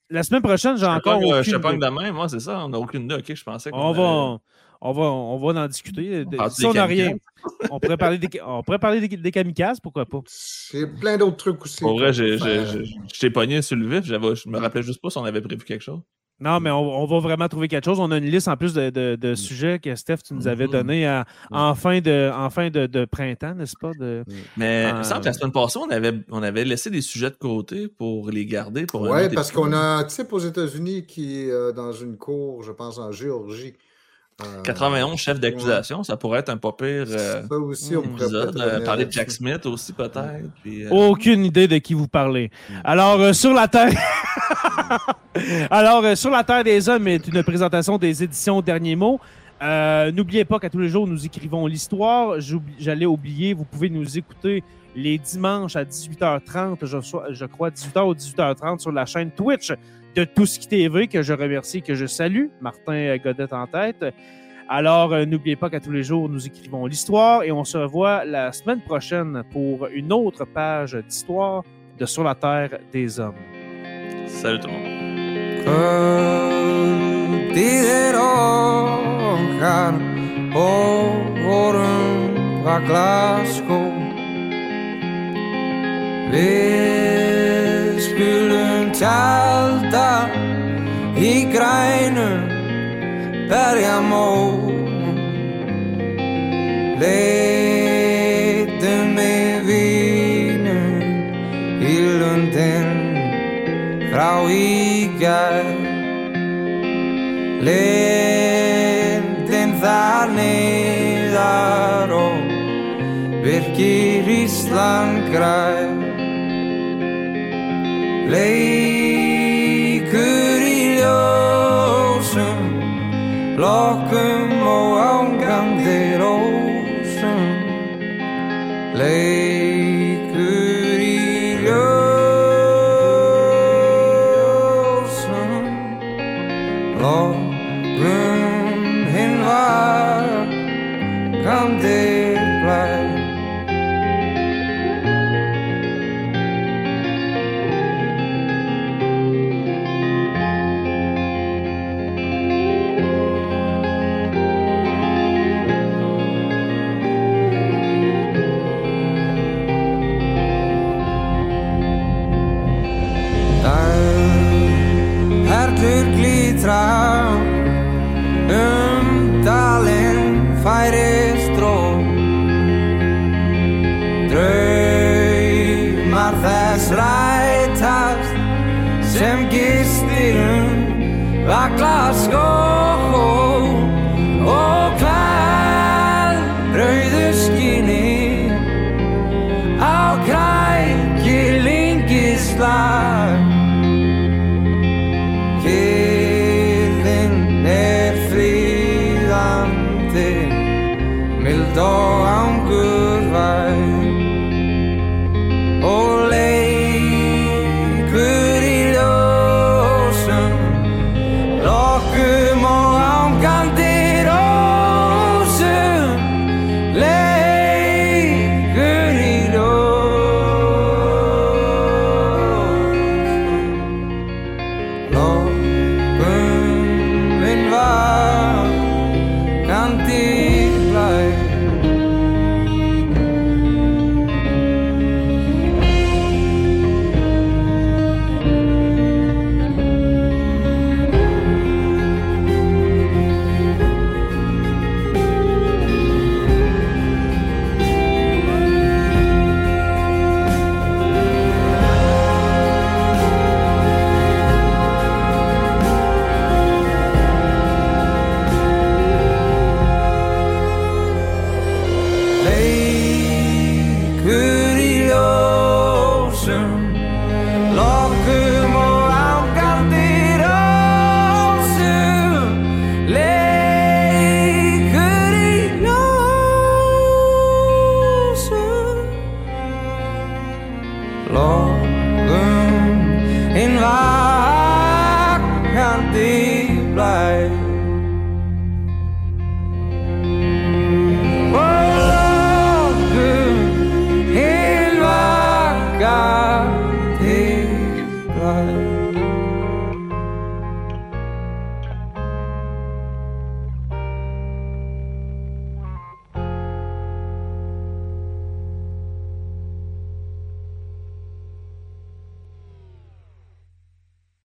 La semaine prochaine, j'ai encore. Aucune... Je sais pas demain, moi, c'est ça. On n'a aucune idée. OK, je pensais qu'on. On va. On va, on va en discuter. si on n'a rien, (laughs) on pourrait parler, des, on pourrait parler des, kamikazes, pourquoi pas? C'est plein d'autres trucs aussi. Pour vrai, je t'ai pogné sur le vif. Je me rappelais juste pas si on avait prévu quelque chose. Non, mais on, va vraiment trouver quelque chose. On a une liste en plus de, mm. sujets que Steph, tu nous avais mm-hmm. donné mm. en fin, de, en fin de, printemps, n'est-ce pas? De, mm. mais il me semble que la semaine passée, on avait, on avait laissé des sujets de côté pour les garder. Oui, parce qu'on a un type aux États-Unis qui est euh, dans une cour, je pense, en Géorgie, 91 chefs d'accusation, ça pourrait être un pas pire ça aussi, on épisode. parler de Jack Smith aussi, peut-être. Aucune idée de qui vous parlez. Mm. Alors, sur la Terre. (laughs) (laughs) Alors, sur la Terre des Hommes est une présentation des éditions Derniers Mots. Euh, n'oubliez pas qu'à tous les jours, nous écrivons l'histoire. J'allais oublier, vous pouvez nous écouter les dimanches à 18h30, je, crois 18h ou 18h30 sur la chaîne Twitch de Tout ce qui TV, que je remercie, que je salue, Martin Godet en tête. Alors, euh, n'oubliez pas qu'à tous les jours, nous écrivons l'histoire et on se revoit la semaine prochaine pour une autre page d'histoire de Sur la Terre des Hommes. Salut tout le monde. Glasgow Við skulum tjálta í grænum berjamó Leitum með vínum í lundin frá ígjær Lindin þar niðar og virkir Ísland græn Leikur í ljósum, lokkum og ángandi rósum Leikur